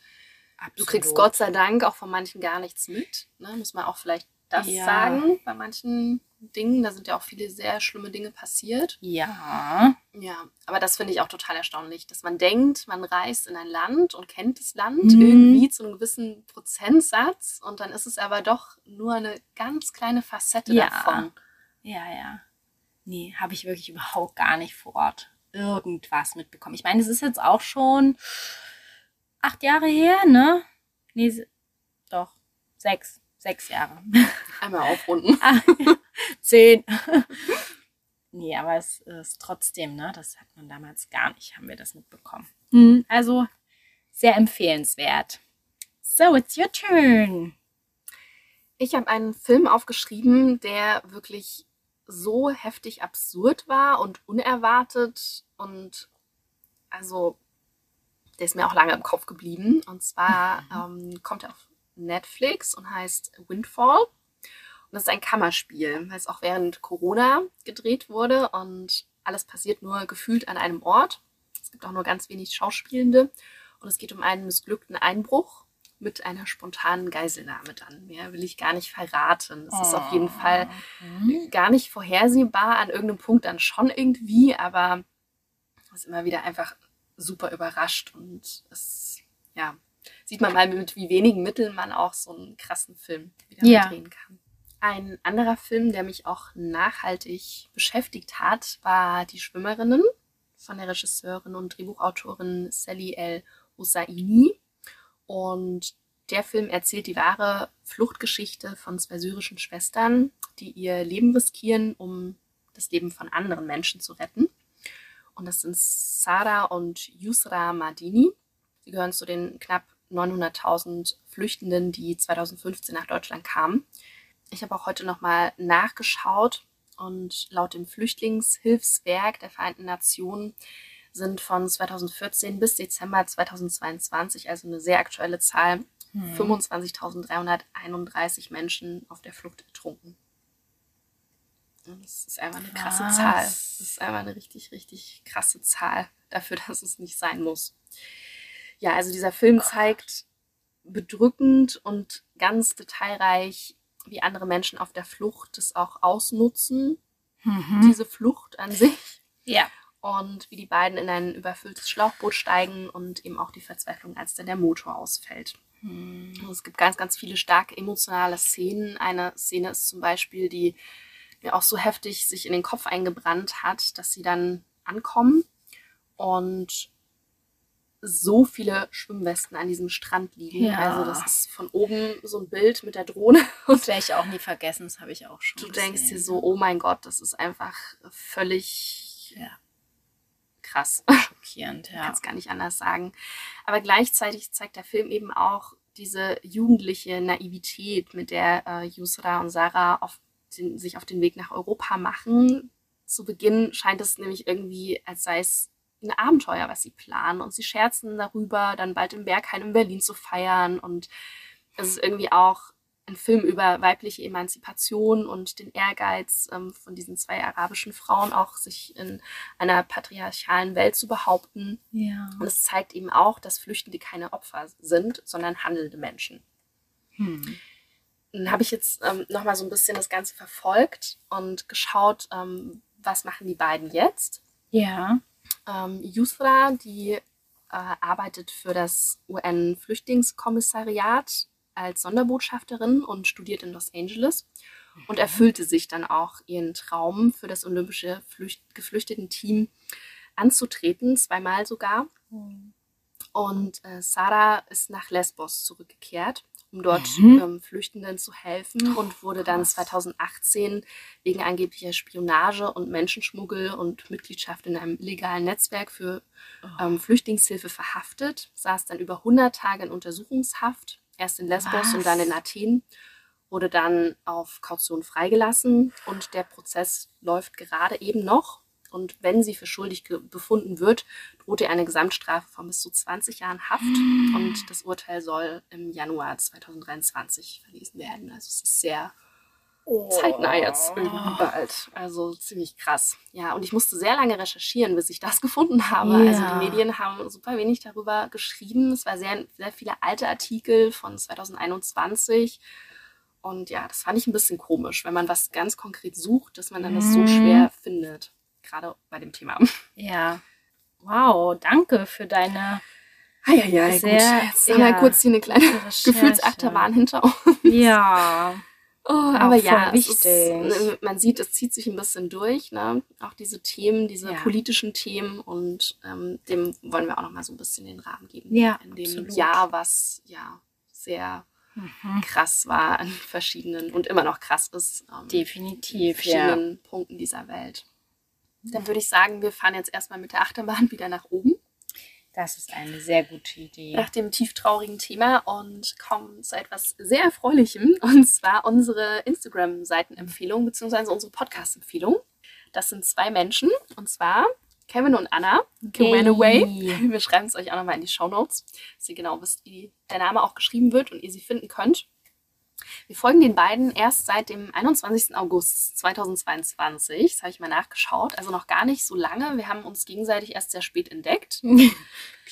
Absolut. du kriegst Gott sei Dank auch von manchen gar nichts mit. Ne? Muss man auch vielleicht das Ja. sagen. Bei manchen Ding. Da sind ja auch viele sehr schlimme Dinge passiert. Ja. Ja, aber das finde ich auch total erstaunlich, dass man denkt, man reist in ein Land und kennt das Land Mhm. irgendwie zu einem gewissen Prozentsatz und dann ist es aber doch nur eine ganz kleine Facette Ja. davon. Ja, ja. Nee, habe ich wirklich überhaupt gar nicht vor Ort irgendwas mitbekommen. Ich meine, es ist jetzt auch schon acht Jahre her, ne? Nee, doch, sechs. Sechs Jahre. Einmal aufrunden. Ah, Zehn. nee, aber es ist trotzdem, ne? Das hat man damals gar nicht, haben wir das mitbekommen. Hm, also sehr empfehlenswert. So, it's your turn. Ich habe einen Film aufgeschrieben, der wirklich so heftig absurd war und unerwartet und also der ist mir auch lange im Kopf geblieben. Und zwar ähm, kommt er auf Netflix und heißt Windfall. Und das ist ein Kammerspiel, weil es auch während Corona gedreht wurde und alles passiert nur gefühlt an einem Ort. Es gibt auch nur ganz wenig Schauspielende und es geht um einen missglückten Einbruch mit einer spontanen Geiselnahme dann. Mehr will ich gar nicht verraten. Es ist auf jeden Fall Mhm. gar nicht vorhersehbar, an irgendeinem Punkt dann schon irgendwie, aber es ist immer wieder einfach super überrascht und es, ja, sieht man mal mit wie wenigen Mitteln man auch so einen krassen Film wieder Ja. drehen kann. Ein anderer Film, der mich auch nachhaltig beschäftigt hat, war Die Schwimmerinnen von der Regisseurin und Drehbuchautorin Sally El Hosseini. Und der Film erzählt die wahre Fluchtgeschichte von zwei syrischen Schwestern, die ihr Leben riskieren, um das Leben von anderen Menschen zu retten. Und das sind Sarah und Yusra Madini. Gehören zu den knapp 900.000 Flüchtenden, die 2015 nach Deutschland kamen. Ich habe auch heute nochmal nachgeschaut und laut dem Flüchtlingshilfswerk der Vereinten Nationen sind von 2014 bis Dezember 2022, also eine sehr aktuelle Zahl, Hm. 25.331 Menschen auf der Flucht ertrunken. Und Das ist einfach eine krasse Krass. Zahl. Das ist einfach eine richtig, richtig krasse Zahl dafür, dass es nicht sein muss. Ja, also dieser Film Gott. zeigt bedrückend und ganz detailreich, wie andere Menschen auf der Flucht das auch ausnutzen, Mhm. diese Flucht an sich Ja. und wie die beiden in ein überfülltes Schlauchboot steigen und eben auch die Verzweiflung, als dann der Motor ausfällt. Hm. Und Es gibt ganz, ganz viele starke emotionale Szenen. Eine Szene ist zum Beispiel, die mir auch so heftig sich in den Kopf eingebrannt hat, dass sie dann ankommen und so viele Schwimmwesten an diesem Strand liegen. Ja. Also das ist von oben so ein Bild mit der Drohne und Das werde ich auch nie vergessen, das habe ich auch schon. du denkst dir gesehen. so, oh mein Gott, das ist einfach völlig Ja. krass. schockierend, ja. kann es gar nicht anders sagen. Aber gleichzeitig zeigt der Film eben auch diese jugendliche Naivität, mit der äh, Yusra und Sarah auf den, sich auf den Weg nach Europa machen. Zu Beginn scheint es nämlich irgendwie, als sei es ein Abenteuer, was sie planen. Und sie scherzen darüber, dann bald im Berghain in Berlin zu feiern. Und es ist irgendwie auch ein Film über weibliche Emanzipation und den Ehrgeiz ähm, von diesen zwei arabischen Frauen, auch sich in einer patriarchalen Welt zu behaupten. Ja. Und es zeigt eben auch, dass Flüchtende keine Opfer sind, sondern handelnde Menschen. Hm. Dann habe ich jetzt ähm, nochmal so ein bisschen das Ganze verfolgt und geschaut, ähm, was machen die beiden jetzt. Ja. Ähm, Yusra, die äh, arbeitet für das UN-Flüchtlingskommissariat als Sonderbotschafterin und studiert in Los Angeles und erfüllte sich dann auch ihren Traum, für das olympische Flücht Geflüchteten-Team anzutreten, zweimal sogar. Und äh, Sarah ist nach Lesbos zurückgekehrt, um dort Mhm. ähm, Flüchtenden zu helfen und wurde dann krass. 2018 wegen angeblicher Spionage und Menschenschmuggel und Mitgliedschaft in einem illegalen Netzwerk für ähm, Flüchtlingshilfe verhaftet, saß dann über 100 Tage in Untersuchungshaft, erst in Lesbos Was? und dann in Athen, wurde dann auf Kaution freigelassen und der Prozess läuft gerade eben noch. Und wenn sie für schuldig befunden wird, droht ihr eine Gesamtstrafe von bis zu 20 Jahren Haft und das Urteil soll im Januar 2023 verlesen werden. Also es ist sehr zeitnah jetzt irgendwie bald. Also ziemlich krass. Ja, und ich musste sehr lange recherchieren, bis ich das gefunden habe. Ja. Also die Medien haben super wenig darüber geschrieben. Es war sehr, sehr viele alte Artikel von 2021 Und ja, das fand ich ein bisschen komisch, wenn man was ganz konkret sucht, dass man dann das so schwer findet. Gerade bei dem Thema. Ja. Wow, danke für deine. Ah, ja, ja, Sehr, gut. Jetzt haben wir ja, kurz hier eine kleine. Gefühlsachterbahn hinter uns. Ja. Oh, aber ja. Ist, ne, man sieht, es zieht sich ein bisschen durch, ne? auch diese Themen, diese Ja. politischen Themen und ähm, dem wollen wir auch noch mal so ein bisschen den Rahmen geben. Ja, In dem absolut. Jahr, was ja sehr Mhm. krass war an verschiedenen und immer noch krass ist. Ähm, in Definitiv, ja. verschiedenen Punkten dieser Welt. Dann würde ich sagen, wir fahren jetzt erstmal mit der Achterbahn wieder nach oben, Das ist eine sehr gute Idee. nach dem tieftraurigen Thema und kommen zu etwas sehr Erfreulichem, und zwar unsere Instagram-Seitenempfehlung bzw. unsere Podcast-Empfehlung. Das sind zwei Menschen, und zwar Kevin und Anna, Joanna Way. Yay. Wir schreiben es euch auch nochmal in die Shownotes, dass ihr genau wisst, wie der Name auch geschrieben wird und ihr sie finden könnt. Wir folgen den beiden erst seit dem 21. August 2022. Das habe ich mal nachgeschaut. Also noch gar nicht so lange. Wir haben uns gegenseitig erst sehr spät entdeckt.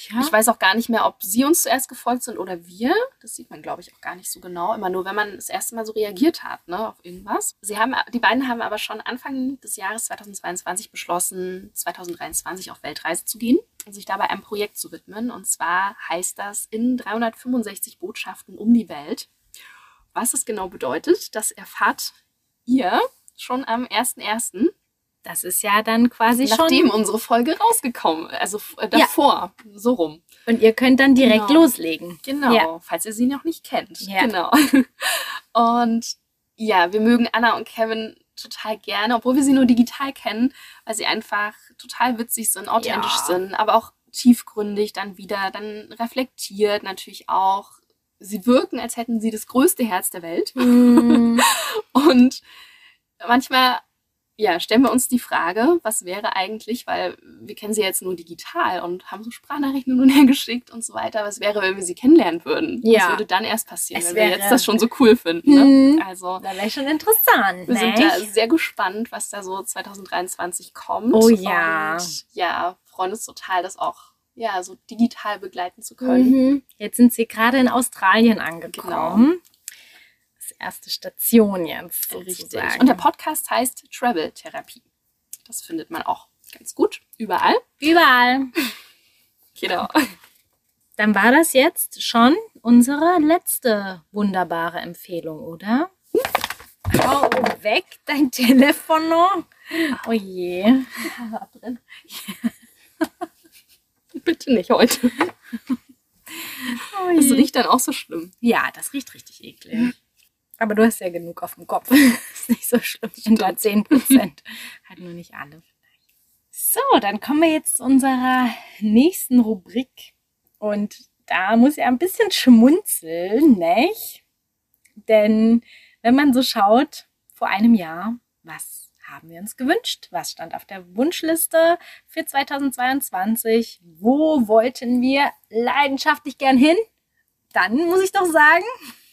Ja. Ich weiß auch gar nicht mehr, ob sie uns zuerst gefolgt sind oder wir. Das sieht man, glaube ich, auch gar nicht so genau. Immer nur, wenn man das erste Mal so reagiert hat, ne, auf irgendwas. Sie haben, die beiden haben aber schon Anfang des Jahres 2022 beschlossen, 2023 auf Weltreise zu gehen und sich dabei einem Projekt zu widmen. Und zwar heißt das in 365 Botschaften um die Welt. Was es genau bedeutet, das erfahrt ihr schon am 1.1., Das ist ja dann quasi nachdem schon. unsere Folge rausgekommen, also äh, davor, so rum. Und ihr könnt dann direkt Genau. loslegen. Genau, Ja. falls ihr sie noch nicht kennt. Ja. Genau. Und ja, wir mögen Anna und Kevin total gerne, obwohl wir sie nur digital kennen, weil sie einfach total witzig sind, authentisch Ja. sind, aber auch tiefgründig dann wieder, dann reflektiert natürlich auch. Sie wirken, als hätten sie das größte Herz der Welt. Mm, Und manchmal, ja, stellen wir uns die Frage, was wäre eigentlich, weil wir kennen sie jetzt nur digital und haben so Sprachnachrichten hin und her geschickt und so weiter. Was wäre, wenn wir sie kennenlernen würden? Ja. Was würde dann erst passieren, Es wenn wir wäre- jetzt das schon so cool finden? Ne? Hm. Also, Da wäre schon interessant. wir sind ne? da sehr gespannt, was da so 2023 kommt. Oh ja. Und ja, freuen uns total, das auch ja, so digital begleiten zu können. Mhm. Jetzt sind sie gerade in Australien angekommen. Das erste Station jetzt. Richtig. Sozusagen. Und der Podcast heißt Travel Therapie. Das findet man auch ganz gut überall. Überall. Genau. Dann war das jetzt schon unsere letzte wunderbare Empfehlung, oder? Hau weg, dein Telefon noch. Oh je. drin. Bitte nicht heute. Oh Das riecht dann auch so schlimm. Ja, das riecht richtig eklig. Aber du hast ja genug auf dem Kopf. ist nicht so schlimm. In der 10 Prozent. halt nur nicht alle. So, dann kommen wir jetzt zu unserer nächsten Rubrik. Und da muss ich ein bisschen schmunzeln, nicht? Denn wenn man so schaut, vor einem Jahr, was haben wir uns gewünscht? Was stand auf der Wunschliste für 2022? Wo wollten wir leidenschaftlich gern hin? Dann muss ich doch sagen,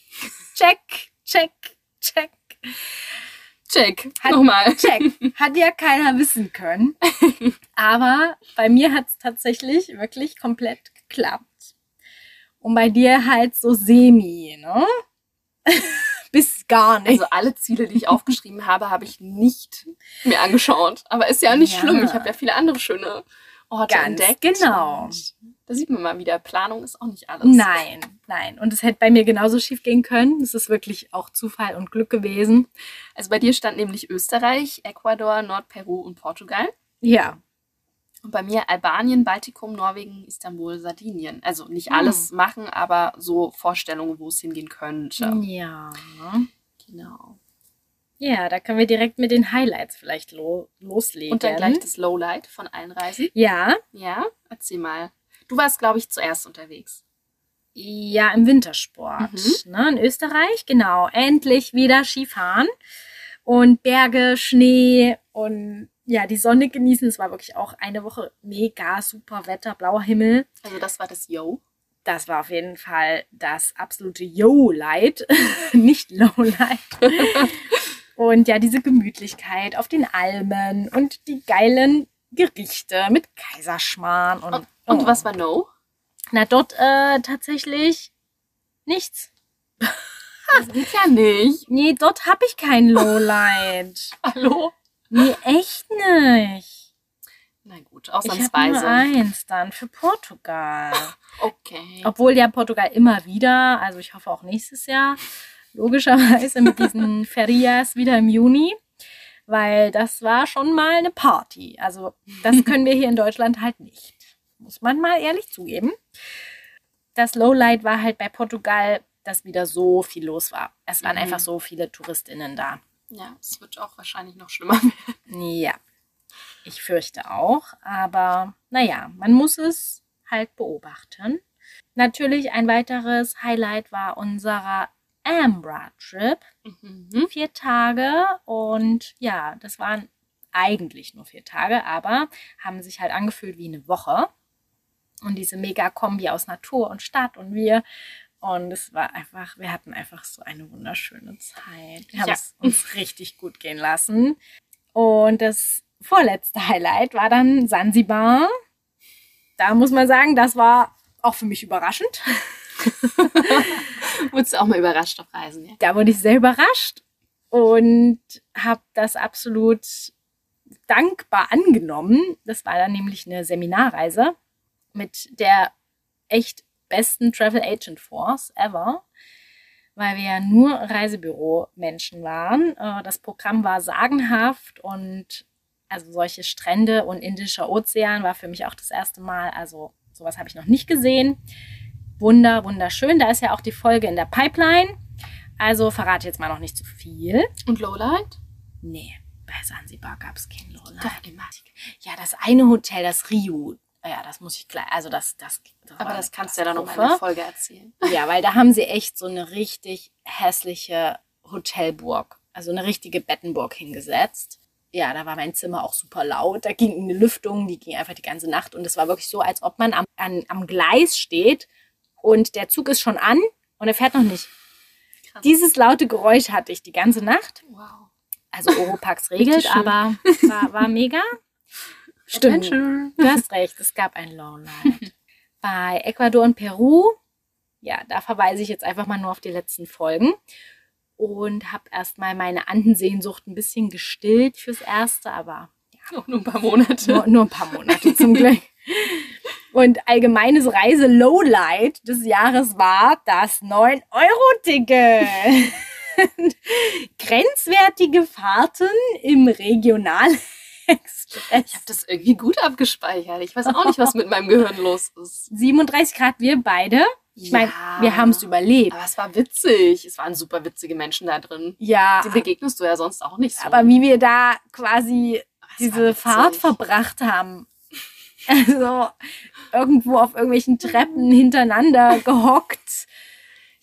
check, check, check, Check. Hat- Nochmal. check. Hat ja keiner wissen können. Aber bei mir hat es tatsächlich wirklich komplett geklappt. Und bei dir halt so semi, ne? Gar nicht. Also alle Ziele, die ich aufgeschrieben habe, habe ich nicht mir angeschaut. Aber ist ja nicht Ja. schlimm. Ich habe ja viele andere schöne Orte Ganz entdeckt. genau. Da sieht man mal wieder, Planung ist auch nicht alles. Nein, nein. Und es hätte bei mir genauso schief gehen können. Es ist wirklich auch Zufall und Glück gewesen. Also bei dir stand nämlich Österreich, Ecuador, Nordperu und Portugal. Ja. Und bei mir Albanien, Baltikum, Norwegen, Istanbul, Sardinien. Also nicht Hm. alles machen, aber so Vorstellungen, wo es hingehen könnte. Ja. Genau. Ja, da können wir direkt mit den Highlights vielleicht lo loslegen. Und dann gleich das Lowlight von allen Reisen. Ja, Ja, erzähl mal. Du warst, glaube ich, zuerst unterwegs. Ja, im Wintersport. Ne, in Österreich, genau. Endlich wieder Skifahren. Und Berge, Schnee und ja, die Sonne genießen. Es war wirklich auch eine Woche mega super Wetter, blauer Himmel. Also das war das Yo. Das war auf jeden Fall das absolute Yo-Light, nicht Low-Light. und ja, diese Gemütlichkeit auf den Almen und die geilen Gerichte mit Kaiserschmarrn und, Und, und oh. was war No? Na, dort äh, tatsächlich nichts. Das geht ja nicht. Nee, dort habe ich kein Lowlight. Hallo? Nee, echt nicht. Na gut, Ich habe nur ausnahmsweise. eins dann für Portugal. Okay. Obwohl ja Portugal immer wieder, also ich hoffe auch nächstes Jahr, logischerweise mit diesen Ferias wieder im Juni, weil das war schon mal eine Party. Also das können wir hier in Deutschland halt nicht. Muss man mal ehrlich zugeben. Das Lowlight war halt bei Portugal, dass wieder so viel los war. Es waren Mhm. einfach so viele TouristInnen da. Ja, es wird auch wahrscheinlich noch schlimmer werden. Ja, ich fürchte auch. Aber naja, man muss es halt beobachten. Natürlich ein weiteres Highlight war unserer Ambra-Trip. Mhm. Vier Tage und ja, das waren eigentlich nur vier Tage, aber haben sich halt angefühlt wie eine Woche. Und diese Mega-Kombi aus Natur und Stadt und wir. Und es war einfach, wir hatten einfach so eine wunderschöne Zeit. Wir haben Ja. es uns richtig gut gehen lassen. Und das vorletzte Highlight war dann Sansibar. Da muss man sagen, das war auch für mich überraschend. Wurdest du auch mal überrascht auf Reisen, ja? da wurde ich sehr überrascht und habe das absolut dankbar angenommen. Das war dann nämlich eine Seminarreise mit der echt besten Travel Agent Force ever, weil wir ja nur Reisebüro-Menschen waren. Äh, Das Programm war sagenhaft und also solche Strände und Indischer Ozean war für mich auch das erste Mal. Also sowas habe ich noch nicht gesehen. Wunder, wunderschön. Da ist ja auch die Folge in der Pipeline. Also verrate jetzt mal noch nicht zu viel. Und Lowlight? Nee, bei Sansibar gab es kein Lowlight. Doch, immer. Ja, das eine Hotel, das Rio. Ja, das muss ich gleich. Also das, das. das Aber das kannst du ja dann noch in der. Folge erzählen. Ja, weil da haben sie echt so eine richtig hässliche Hotelburg, also eine richtige Bettenburg hingesetzt. Ja, da war mein Zimmer auch super laut. Da ging eine Lüftung, die ging einfach die ganze Nacht. Und es war wirklich so, als ob man am, an, am Gleis steht und der Zug ist schon an und er fährt noch nicht. Krass. Dieses laute Geräusch hatte ich die ganze Nacht. Wow. Also Oropax regelt, aber war, war mega. Stimmt. Adventure. Du hast recht, es gab ein Lowlight. Bei Ecuador und Peru, ja, da verweise ich jetzt einfach mal nur auf die letzten Folgen und habe erstmal meine Andensehnsucht ein bisschen gestillt fürs Erste, aber Auch nur ein paar Monate. nur, nur ein paar Monate zum Glück. Und allgemeines Reise-Lowlight des Jahres war das 9-Euro-Ticket. Grenzwertige Fahrten im Regionalexpress. Ich habe das irgendwie gut abgespeichert. Ich weiß auch nicht, was mit meinem Gehirn los ist. 37 Grad, wir beide. Ich meine, wir haben es überlebt. Aber es war witzig. Es waren super witzige Menschen da drin. Ja, Die begegnest du ja sonst auch nicht so. aber wie wir da quasi diese. Fahrt verbracht haben. Also irgendwo auf irgendwelchen Treppen hintereinander gehockt.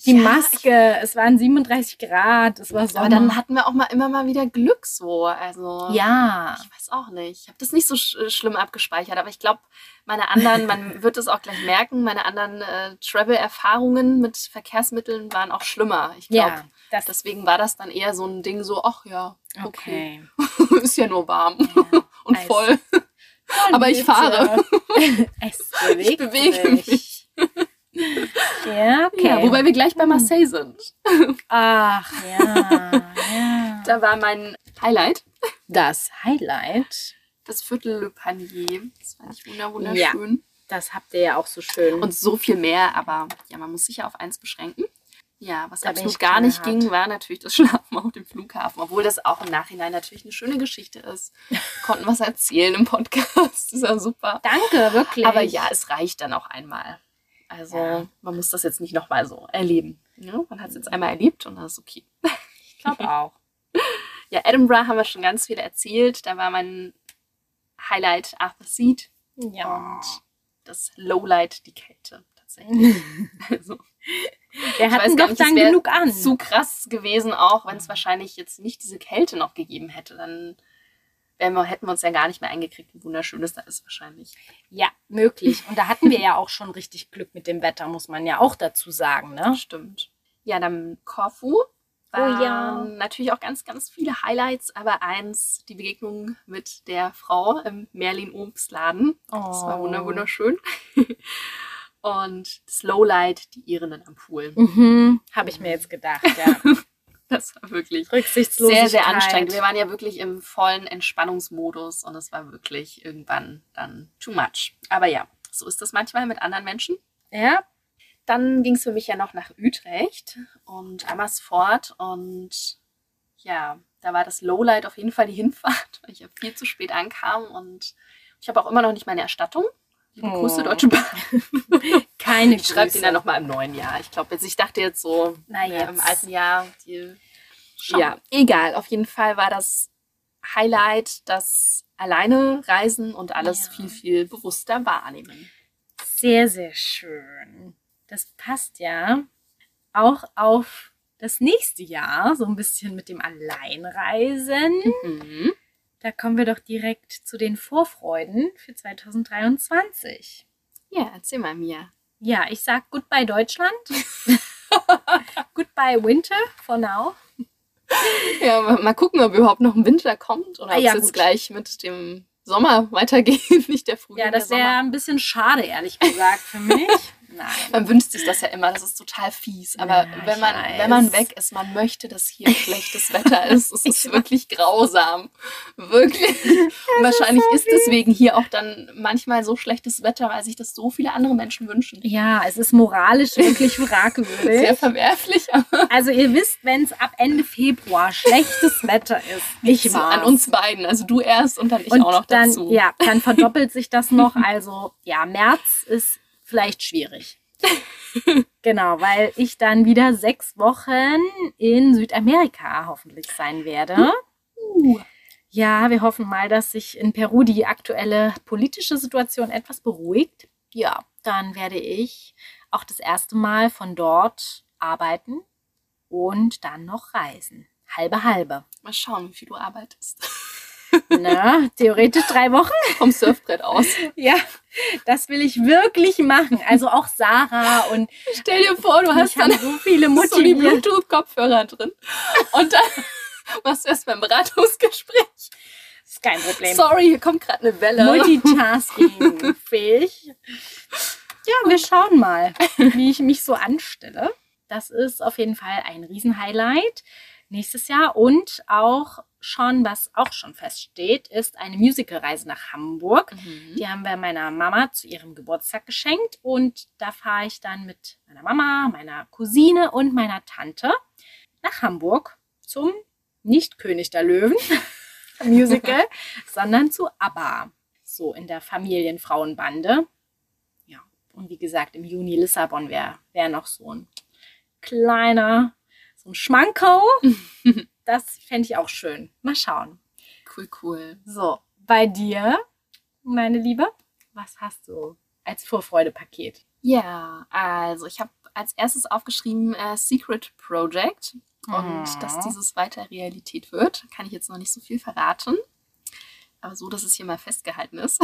Die Ja, Maske, es waren 37 Grad, es war Sommer. Aber dann hatten wir auch mal immer mal wieder Glück so. Also ja, ich weiß auch nicht. Ich habe das nicht so sch schlimm abgespeichert, aber ich glaube, meine anderen, man wird es auch gleich merken, meine anderen äh, Travel-Erfahrungen mit Verkehrsmitteln waren auch schlimmer. Ich glaube, ja, das deswegen war das dann eher so ein Ding so, ach ja, okay, okay. ist ja nur warm Ja, und Eis. voll. Aber ich fahre. es bewegt Ich bewege sich. Ja, okay. Ja, wobei wir gleich bei Marseille sind. Ach, ja, ja. Da war mein Highlight Das Highlight, das Viertel Le Panier. Das fand ich wunder- wunderschön. Ja. das habt ihr ja auch so schön. Und so viel mehr, aber ja, man muss sich ja auf eins beschränken. Ja, was Da absolut ich gar nicht knallhart. ging, war natürlich das Schlafen auf dem Flughafen. Obwohl das auch im Nachhinein natürlich eine schöne Geschichte ist. Wir konnten was erzählen im Podcast. Das ist ja super. Danke, wirklich. Aber ja, es reicht dann auch einmal. Also Ja. man muss das jetzt nicht nochmal so erleben. Ja, man hat es jetzt einmal erlebt und das ist okay. ich glaube auch. Ja, Edinburgh haben wir schon ganz viel erzählt. Da war mein Highlight Arthur Seat Ja. und das Lowlight die Kälte tatsächlich. also, Wir hatten doch nicht, dann genug an. zu krass gewesen, auch wenn es wahrscheinlich jetzt nicht diese Kälte noch gegeben hätte. Dann wären wir, hätten wir uns ja gar nicht mehr eingekriegt, wie wunderschön es da ist wahrscheinlich. Ja, möglich. Und da hatten wir ja auch schon richtig Glück mit dem Wetter, muss man ja auch dazu sagen, ne? Stimmt. Ja, dann Korfu. Oh Waren ja. natürlich auch ganz, ganz viele Highlights, aber eins, die Begegnung mit der Frau im Merlin Obstladen. Das war Oh. wunder- wunderschön. Und das Lowlight, die Irinnen am Pool. Mhm, Habe ich mir jetzt gedacht, ja. Das war wirklich sehr, sehr anstrengend. Wir waren ja wirklich im vollen Entspannungsmodus und es war wirklich irgendwann dann too much. Aber ja, so ist das manchmal mit anderen Menschen. Ja, Dann ging es für mich ja noch nach Utrecht und Amersfoort und ja, da war das Lowlight auf jeden Fall die Hinfahrt, weil ich ja viel zu spät ankam und ich habe auch immer noch nicht meine Erstattung. Liebe Oh. Grüße, Deutsche Bahn. keine Ich schreibe Grüße. den dann nochmal im neuen Jahr. Ich glaube, jetzt, ich dachte jetzt so, Na ja, im alten Jahr, ja, egal. Auf jeden Fall war das Highlight das alleine reisen und alles Ja. viel, viel bewusster wahrnehmen. Sehr, sehr schön. Das passt ja auch auf das nächste Jahr, so ein bisschen mit dem Alleinreisen. Mhm. Da kommen wir doch direkt zu den Vorfreuden für 2023. Ja, erzähl mal mir. Ja, ich sag Goodbye Deutschland. Goodbye Winter for now. Ja, mal gucken, ob überhaupt noch ein Winter kommt oder Ah, ob ja, es jetzt gleich mit dem Sommer weitergeht, nicht der Frühling. Ja, das wäre ein bisschen schade, ehrlich gesagt, für mich. Nein. Man wünscht sich das ja immer, das ist total fies. Aber Ja, wenn, man, weiß. wenn man weg ist, man möchte, dass hier schlechtes Wetter ist. Es ist Ich wirklich grausam. Wirklich. Und wahrscheinlich ist deswegen hier auch dann manchmal so schlechtes Wetter, weil sich das so viele andere Menschen wünschen. Ja, es ist moralisch wirklich Sehr fragwürdig. verwerflich, aber Also ihr wisst, wenn es ab Ende Februar schlechtes Wetter ist, ich so war's. an uns beiden. Also du erst und dann ich Und auch noch dann, dazu. ja, dann verdoppelt sich das noch. Also ja, März ist vielleicht schwierig. genau, weil ich dann wieder sechs Wochen in Südamerika hoffentlich sein werde. Uh. Ja, wir hoffen mal, dass sich in Peru die aktuelle politische Situation etwas beruhigt. Ja, dann werde ich auch das erste Mal von dort arbeiten und dann noch reisen. Halbe halbe. Mal schauen, wie viel du arbeitest. Na, theoretisch drei Wochen. Vom Surfbrett aus. Ja, das will ich wirklich machen. Also auch Sarah und Stell dir vor, du hast dann so viele so die. Bluetooth-Kopfhörer drin. Und dann machst du erst beim Beratungsgespräch. ist kein Problem. Sorry, hier kommt gerade eine Welle. Multitasking fähig. Ja, wir schauen mal, wie ich mich so anstelle. Das ist auf jeden Fall ein Riesenhighlight nächstes Jahr und auch schon, was auch schon feststeht, ist eine Musicalreise nach Hamburg. Mhm. Die haben wir meiner Mama zu ihrem Geburtstag geschenkt und da fahre ich dann mit meiner Mama, meiner Cousine und meiner Tante nach Hamburg zum nicht König der Löwen Musical, sondern zu ABBA. So in der Familienfrauenbande. Ja, und wie gesagt, im Juni Lissabon wäre wär noch so ein kleiner, so ein Schmankerl. Das fände ich auch schön. Mal schauen. Cool, cool. So, bei dir, meine Liebe, was hast du als Vorfreudepaket? Ja, also ich habe als erstes aufgeschrieben äh, Secret Project. Und Mhm. dass dieses weiter Realität wird, kann ich jetzt noch nicht so viel verraten. Aber so, dass es hier mal festgehalten ist.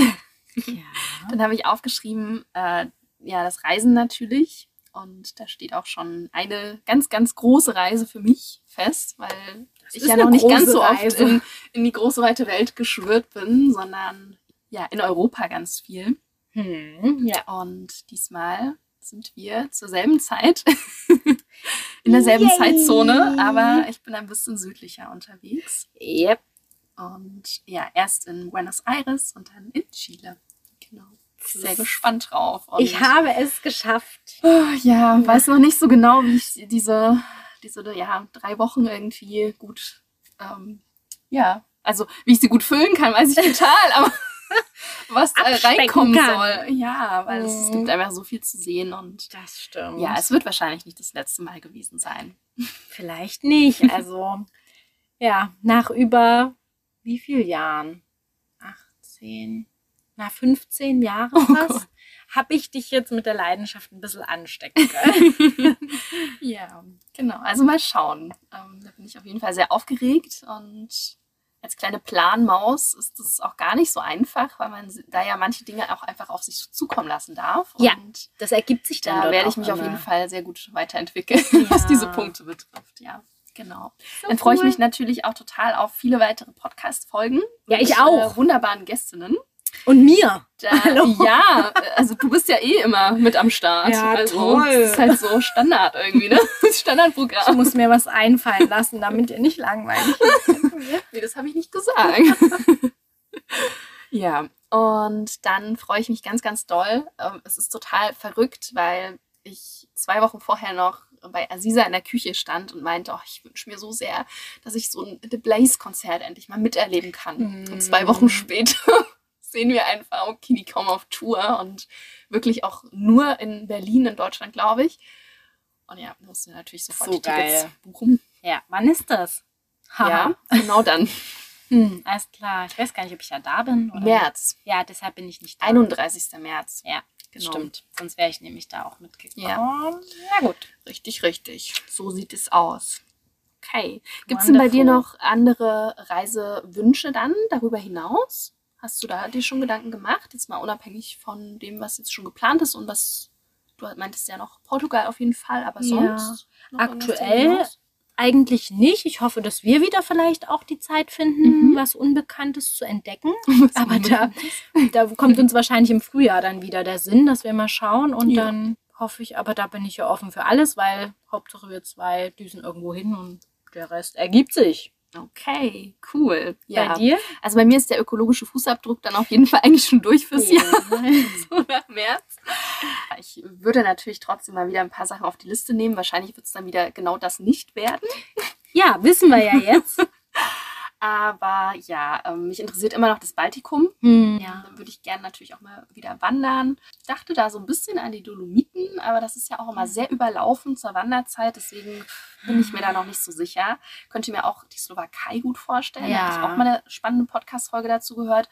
Ja. Dann habe ich aufgeschrieben, äh, ja, das Reisen natürlich. Und da steht auch schon eine ganz, ganz große Reise für mich fest, weil ich ist ja noch nicht ganz so oft in, in die große weite Welt geschwirrt bin, sondern ja, in Europa ganz viel. Hm, ja. Und diesmal sind wir zur selben Zeit in derselben Yay. Zeitzone, aber ich bin ein bisschen südlicher unterwegs. Yep. Und ja, erst in Buenos Aires und dann in Chile. Genau. Sehr gespannt drauf. Und Ich habe es geschafft. Oh, ja, weiß noch nicht so genau, wie ich diese, diese ja, drei Wochen irgendwie gut, ähm, ja, also wie ich sie gut füllen kann, weiß ich total, aber was da Abspecken reinkommen kann. soll. Ja, weil es, es Mhm. gibt einfach so viel zu sehen und Das stimmt. ja, es wird wahrscheinlich nicht das letzte Mal gewesen sein. Vielleicht nicht. Also, ja, nach über wie viel Jahren? 18, na 15 Jahre Oh fast, habe ich dich jetzt mit der Leidenschaft ein bisschen anstecken können. Ja, genau. Also mal schauen. Ähm, da bin ich auf jeden Fall sehr aufgeregt und als kleine Planmaus ist es auch gar nicht so einfach, weil man da ja manche Dinge auch einfach auf sich zukommen lassen darf. Ja, Und Das ergibt sich dann da werde ich mich auf jeden Fall sehr gut weiterentwickeln, Ja. was diese Punkte betrifft. Ja, genau. So Dann freue ich cool. mich natürlich auch total auf viele weitere Podcast-Folgen. Ja, ich mit, auch. Äh, wunderbaren Gästinnen. Und mir. Da, Hallo. Ja, also du bist ja eh immer mit am Start. Ja, also, toll. Das ist halt so Standard irgendwie, ne? Das Ich Standardprogramm. muss mir was einfallen lassen, damit ihr nicht langweilig. Nee, das habe ich nicht gesagt. ja, und dann freue ich mich ganz, ganz doll. Ähm, Es ist total verrückt, weil ich zwei Wochen vorher noch bei Aziza in der Küche stand und meinte, oh, ich wünsche mir so sehr, dass ich so ein The Blaze-Konzert endlich mal miterleben kann. Mm. Und zwei Wochen später sehen wir einfach, okay, die kommen auf Tour und wirklich auch nur in Berlin, in Deutschland, glaube ich. Und ja, mussten wir natürlich sofort So die Tickets geil. buchen. Ja, wann ist das? Ja, genau dann. Hm, alles klar. Ich weiß gar nicht, ob ich ja da bin. Oder März, Ja, deshalb bin ich nicht da. 31. März. Ja, Genau. stimmt. Sonst wäre ich nämlich da auch mitgekommen. Ja. Na gut. Richtig, richtig. So sieht es aus. Okay. Gibt es denn bei dir noch andere Reisewünsche dann darüber hinaus? Hast du da dir schon Gedanken gemacht? Jetzt mal unabhängig von dem, was jetzt schon geplant ist und was du meintest ja noch Portugal auf jeden Fall, aber Ja. sonst? darüber Aktuell? Eigentlich nicht. Ich hoffe, dass wir wieder vielleicht auch die Zeit finden, Mhm. was Unbekanntes zu entdecken. Was aber da-? Da kommt uns wahrscheinlich im Frühjahr dann wieder der Sinn, dass wir mal schauen. Und Ja. dann hoffe ich, aber da bin ich ja offen für alles, weil Hauptsache wir zwei düsen irgendwo hin und der Rest ergibt sich. Okay, cool. Ja. Bei dir? Also bei mir ist der ökologische Fußabdruck dann auf jeden Fall eigentlich schon durch fürs Jahr. so nach März. Ich würde natürlich trotzdem mal wieder ein paar Sachen auf die Liste nehmen. Wahrscheinlich wird es dann wieder genau das nicht werden. Ja, wissen wir ja jetzt. Aber ja, ähm, mich interessiert immer noch das Baltikum. Hm. Ja, dann würde ich gerne natürlich auch mal wieder wandern. Ich dachte da so ein bisschen an die Dolomiten, aber das ist ja auch immer sehr überlaufen zur Wanderzeit. Deswegen bin ich mir da noch nicht so sicher. Könnte mir auch die Slowakei gut vorstellen. Da habe ich Ja. auch mal eine spannende Podcast-Folge dazu gehört.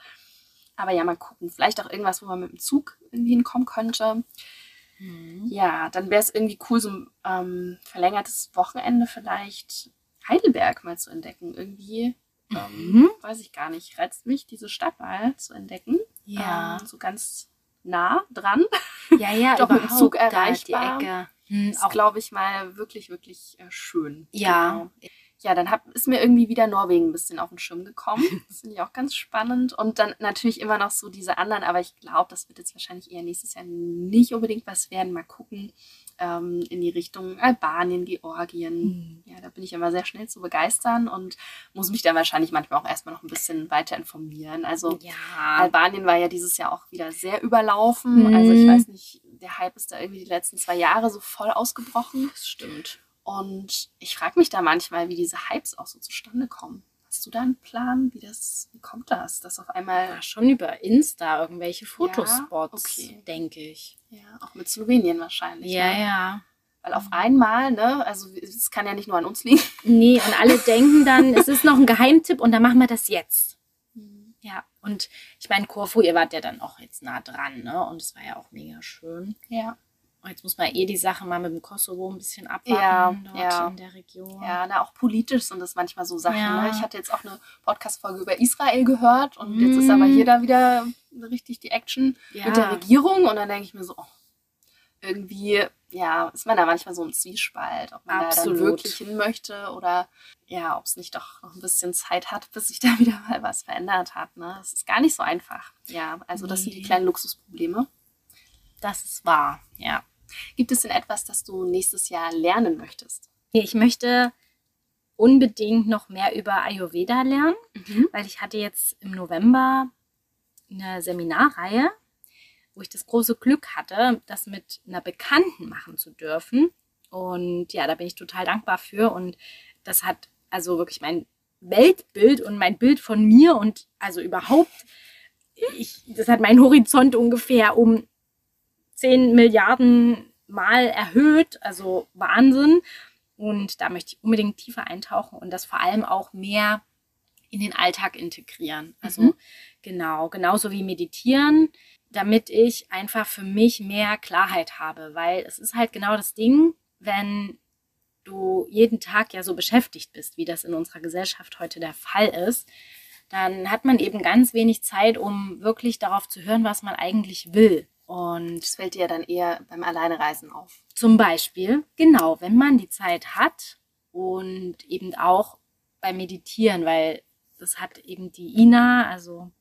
Aber ja, mal gucken. Vielleicht auch irgendwas, wo man mit dem Zug hinkommen könnte. Hm. Ja, dann wäre es irgendwie cool, so ein ähm, verlängertes Wochenende vielleicht Heidelberg mal zu entdecken. Irgendwie, ähm, Mhm. weiß ich gar nicht, reizt mich, diese Stadt mal zu entdecken. Ja. Ähm, so ganz nah dran. Ja, ja, Doch mit überhaupt Zug da erreichbar. die Ecke. Hm, Ist, auch glaube ich, mal wirklich, wirklich äh, schön. Ja. Genau. Ja, dann hab, ist mir irgendwie wieder Norwegen ein bisschen auf den Schirm gekommen. Das finde ich auch ganz spannend. Und dann natürlich immer noch so diese anderen, aber ich glaube, das wird jetzt wahrscheinlich eher nächstes Jahr nicht unbedingt was werden. Mal gucken. Ähm, in die Richtung Albanien, Georgien. Hm. Ja, da bin ich immer sehr schnell zu begeistern und muss mich dann wahrscheinlich manchmal auch erstmal noch ein bisschen weiter informieren. Also Ja. Albanien war ja dieses Jahr auch wieder sehr überlaufen. Mhm. Also ich weiß nicht, der Hype ist da irgendwie die letzten zwei Jahre so voll ausgebrochen. Das stimmt. Und ich frage mich da manchmal, wie diese Hypes auch so zustande kommen. Hast du da einen Plan, wie das, wie kommt das, dass auf einmal, Ja, schon über Insta irgendwelche Fotospots, okay. denke ich. ja, auch mit Slowenien wahrscheinlich. Ja, ne? ja. Weil auf einmal, ne, also es kann ja nicht nur an uns liegen. Nee, und alle denken dann, es ist noch ein Geheimtipp und dann machen wir das jetzt. Ja, und ich meine, Korfu, ihr wart ja dann auch jetzt nah dran, ne? Und es war ja auch mega schön. Ja. Jetzt muss man eh die Sache mal mit dem Kosovo ein bisschen Ja, abwarten dort ja. in der Region. Ja, na, auch politisch sind das manchmal so Sachen. Ja. Ne? Ich hatte jetzt auch eine Podcast-Folge über Israel gehört und Mhm. jetzt ist aber hier da wieder richtig die Action Ja. mit der Regierung und dann denke ich mir so, oh, irgendwie, ja, ist man da manchmal so im Zwiespalt, ob man da Absolut. dann wirklich hin möchte oder ja, ob es nicht doch noch ein bisschen Zeit hat, bis sich da wieder mal was verändert hat. Ne? Das ist gar nicht so einfach. Ja, also das sind die kleinen Luxusprobleme. Das ist wahr, ja. Gibt es denn etwas, das du nächstes Jahr lernen möchtest? Ich möchte unbedingt noch mehr über Ayurveda lernen, weil ich hatte jetzt im November eine Seminarreihe, wo ich das große Glück hatte, das mit einer Bekannten machen zu dürfen. Und ja, da bin ich total dankbar für. Und das hat also wirklich mein Weltbild und mein Bild von mir und also überhaupt, ich, das hat meinen Horizont ungefähr um 10 Milliarden Mal erhöht. Also Wahnsinn. Und da möchte ich unbedingt tiefer eintauchen und das vor allem auch mehr in den Alltag integrieren. Also Mhm. genau, genauso wie meditieren, damit ich einfach für mich mehr Klarheit habe, weil es ist halt genau das Ding, wenn du jeden Tag ja so beschäftigt bist, wie das in unserer Gesellschaft heute der Fall ist, dann hat man eben ganz wenig Zeit, um wirklich darauf zu hören, was man eigentlich will. Und Das fällt dir ja dann eher beim Alleinereisen auf. zum Beispiel, genau, wenn man die Zeit hat und eben auch beim Meditieren, weil das hat eben die Ina, also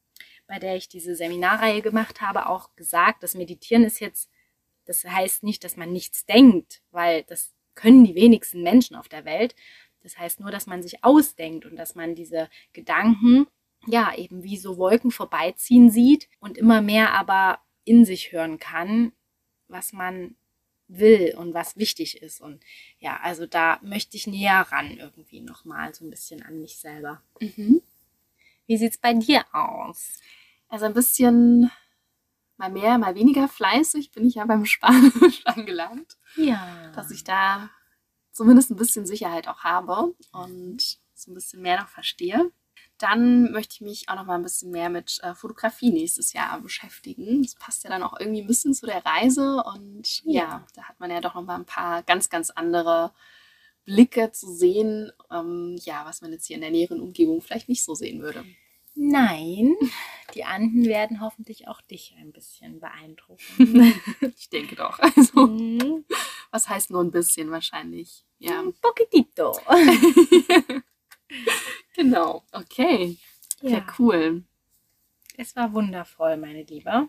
bei der ich diese Seminarreihe gemacht habe, auch gesagt, das Meditieren ist jetzt, das heißt nicht, dass man nichts denkt, weil das können die wenigsten Menschen auf der Welt. Das heißt nur, dass man sich ausdenkt und dass man diese Gedanken ja eben wie so Wolken vorbeiziehen sieht und immer mehr aber in sich hören kann, was man will und was wichtig ist. Und ja, also da möchte ich näher ran irgendwie nochmal so ein bisschen an mich selber. Mhm. Wie sieht's bei dir aus? Also ein bisschen mal mehr, mal weniger fleißig bin ich ja beim Spanisch angelangt. Ja. Dass ich da zumindest ein bisschen Sicherheit auch habe und so ein bisschen mehr noch verstehe. Dann möchte ich mich auch noch mal ein bisschen mehr mit äh, Fotografie nächstes Jahr beschäftigen. Das passt ja dann auch irgendwie ein bisschen zu der Reise und ja, Ja. da hat man ja doch noch mal ein paar ganz, ganz andere Blicke zu sehen, ähm, ja, was man jetzt hier in der näheren Umgebung vielleicht nicht so sehen würde. Nein, die Anden werden hoffentlich auch dich ein bisschen beeindrucken. Ich denke doch. Also, Mhm. was heißt nur ein bisschen wahrscheinlich? Ja, Un poquitito. genau. Okay. Ja, Ja, cool. es war wundervoll, meine Liebe.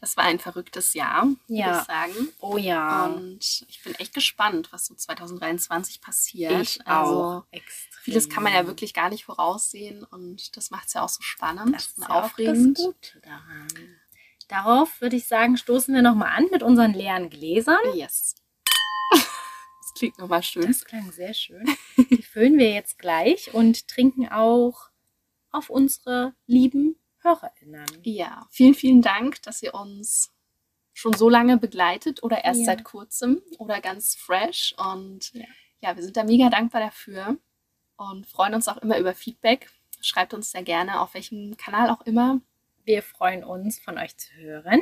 Das war ein verrücktes Jahr, würde Ja. ich sagen. Oh ja. Und ich bin echt gespannt, was so 2023 passiert. ich also auch. Extrem. vieles kann man ja wirklich gar nicht voraussehen und das macht es ja auch so spannend das ist und auch aufregend. das Gute daran. Darauf würde ich sagen, stoßen wir nochmal an mit unseren leeren Gläsern. Yes. Das klingt nochmal schön. Das klang sehr schön. Die füllen wir jetzt gleich und trinken auch auf unsere lieben HörerInnen. Ja, vielen, vielen Dank, dass ihr uns schon so lange begleitet oder erst Ja. seit kurzem oder ganz fresh. Und Ja. ja. wir sind da mega dankbar dafür und freuen uns auch immer über Feedback. Schreibt uns sehr gerne, auf welchem Kanal auch immer. Wir freuen uns, von euch zu hören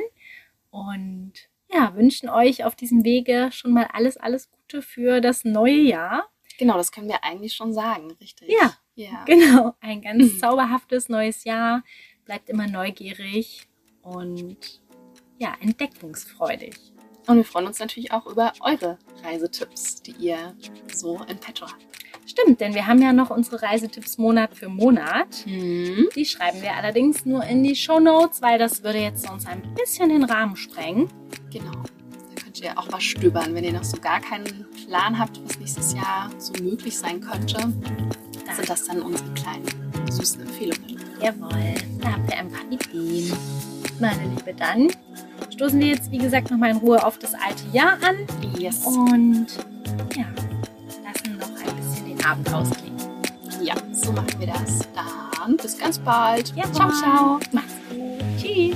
und ja, wünschen euch auf diesem Wege schon mal alles, alles Gute für das neue Jahr. Genau, das können wir eigentlich schon sagen, richtig? Ja. Ja. Genau, ein ganz Mhm. zauberhaftes neues Jahr. Bleibt immer neugierig und ja, entdeckungsfreudig. Und wir freuen uns natürlich auch über eure Reisetipps, die ihr so in petto habt. Stimmt, denn wir haben ja noch unsere Reisetipps Monat für Monat. Mhm. Die schreiben wir allerdings nur in die Show Notes, weil das würde jetzt sonst ein bisschen den Rahmen sprengen. Genau. Da könnt ihr auch mal stöbern, wenn ihr noch so gar keinen Plan habt, was nächstes Jahr so möglich sein könnte. Da Sind das dann unsere kleinen süßen Empfehlungen? Jawohl, da habt ihr ein paar Ideen. Meine Liebe, dann stoßen wir jetzt, wie gesagt, nochmal in Ruhe auf das alte Jahr an Yes. und ja, Abend ausklingen. Ja, so machen wir das. Dann bis ganz bald. Ja, ciao, ciao. Mach's gut. Tschüss.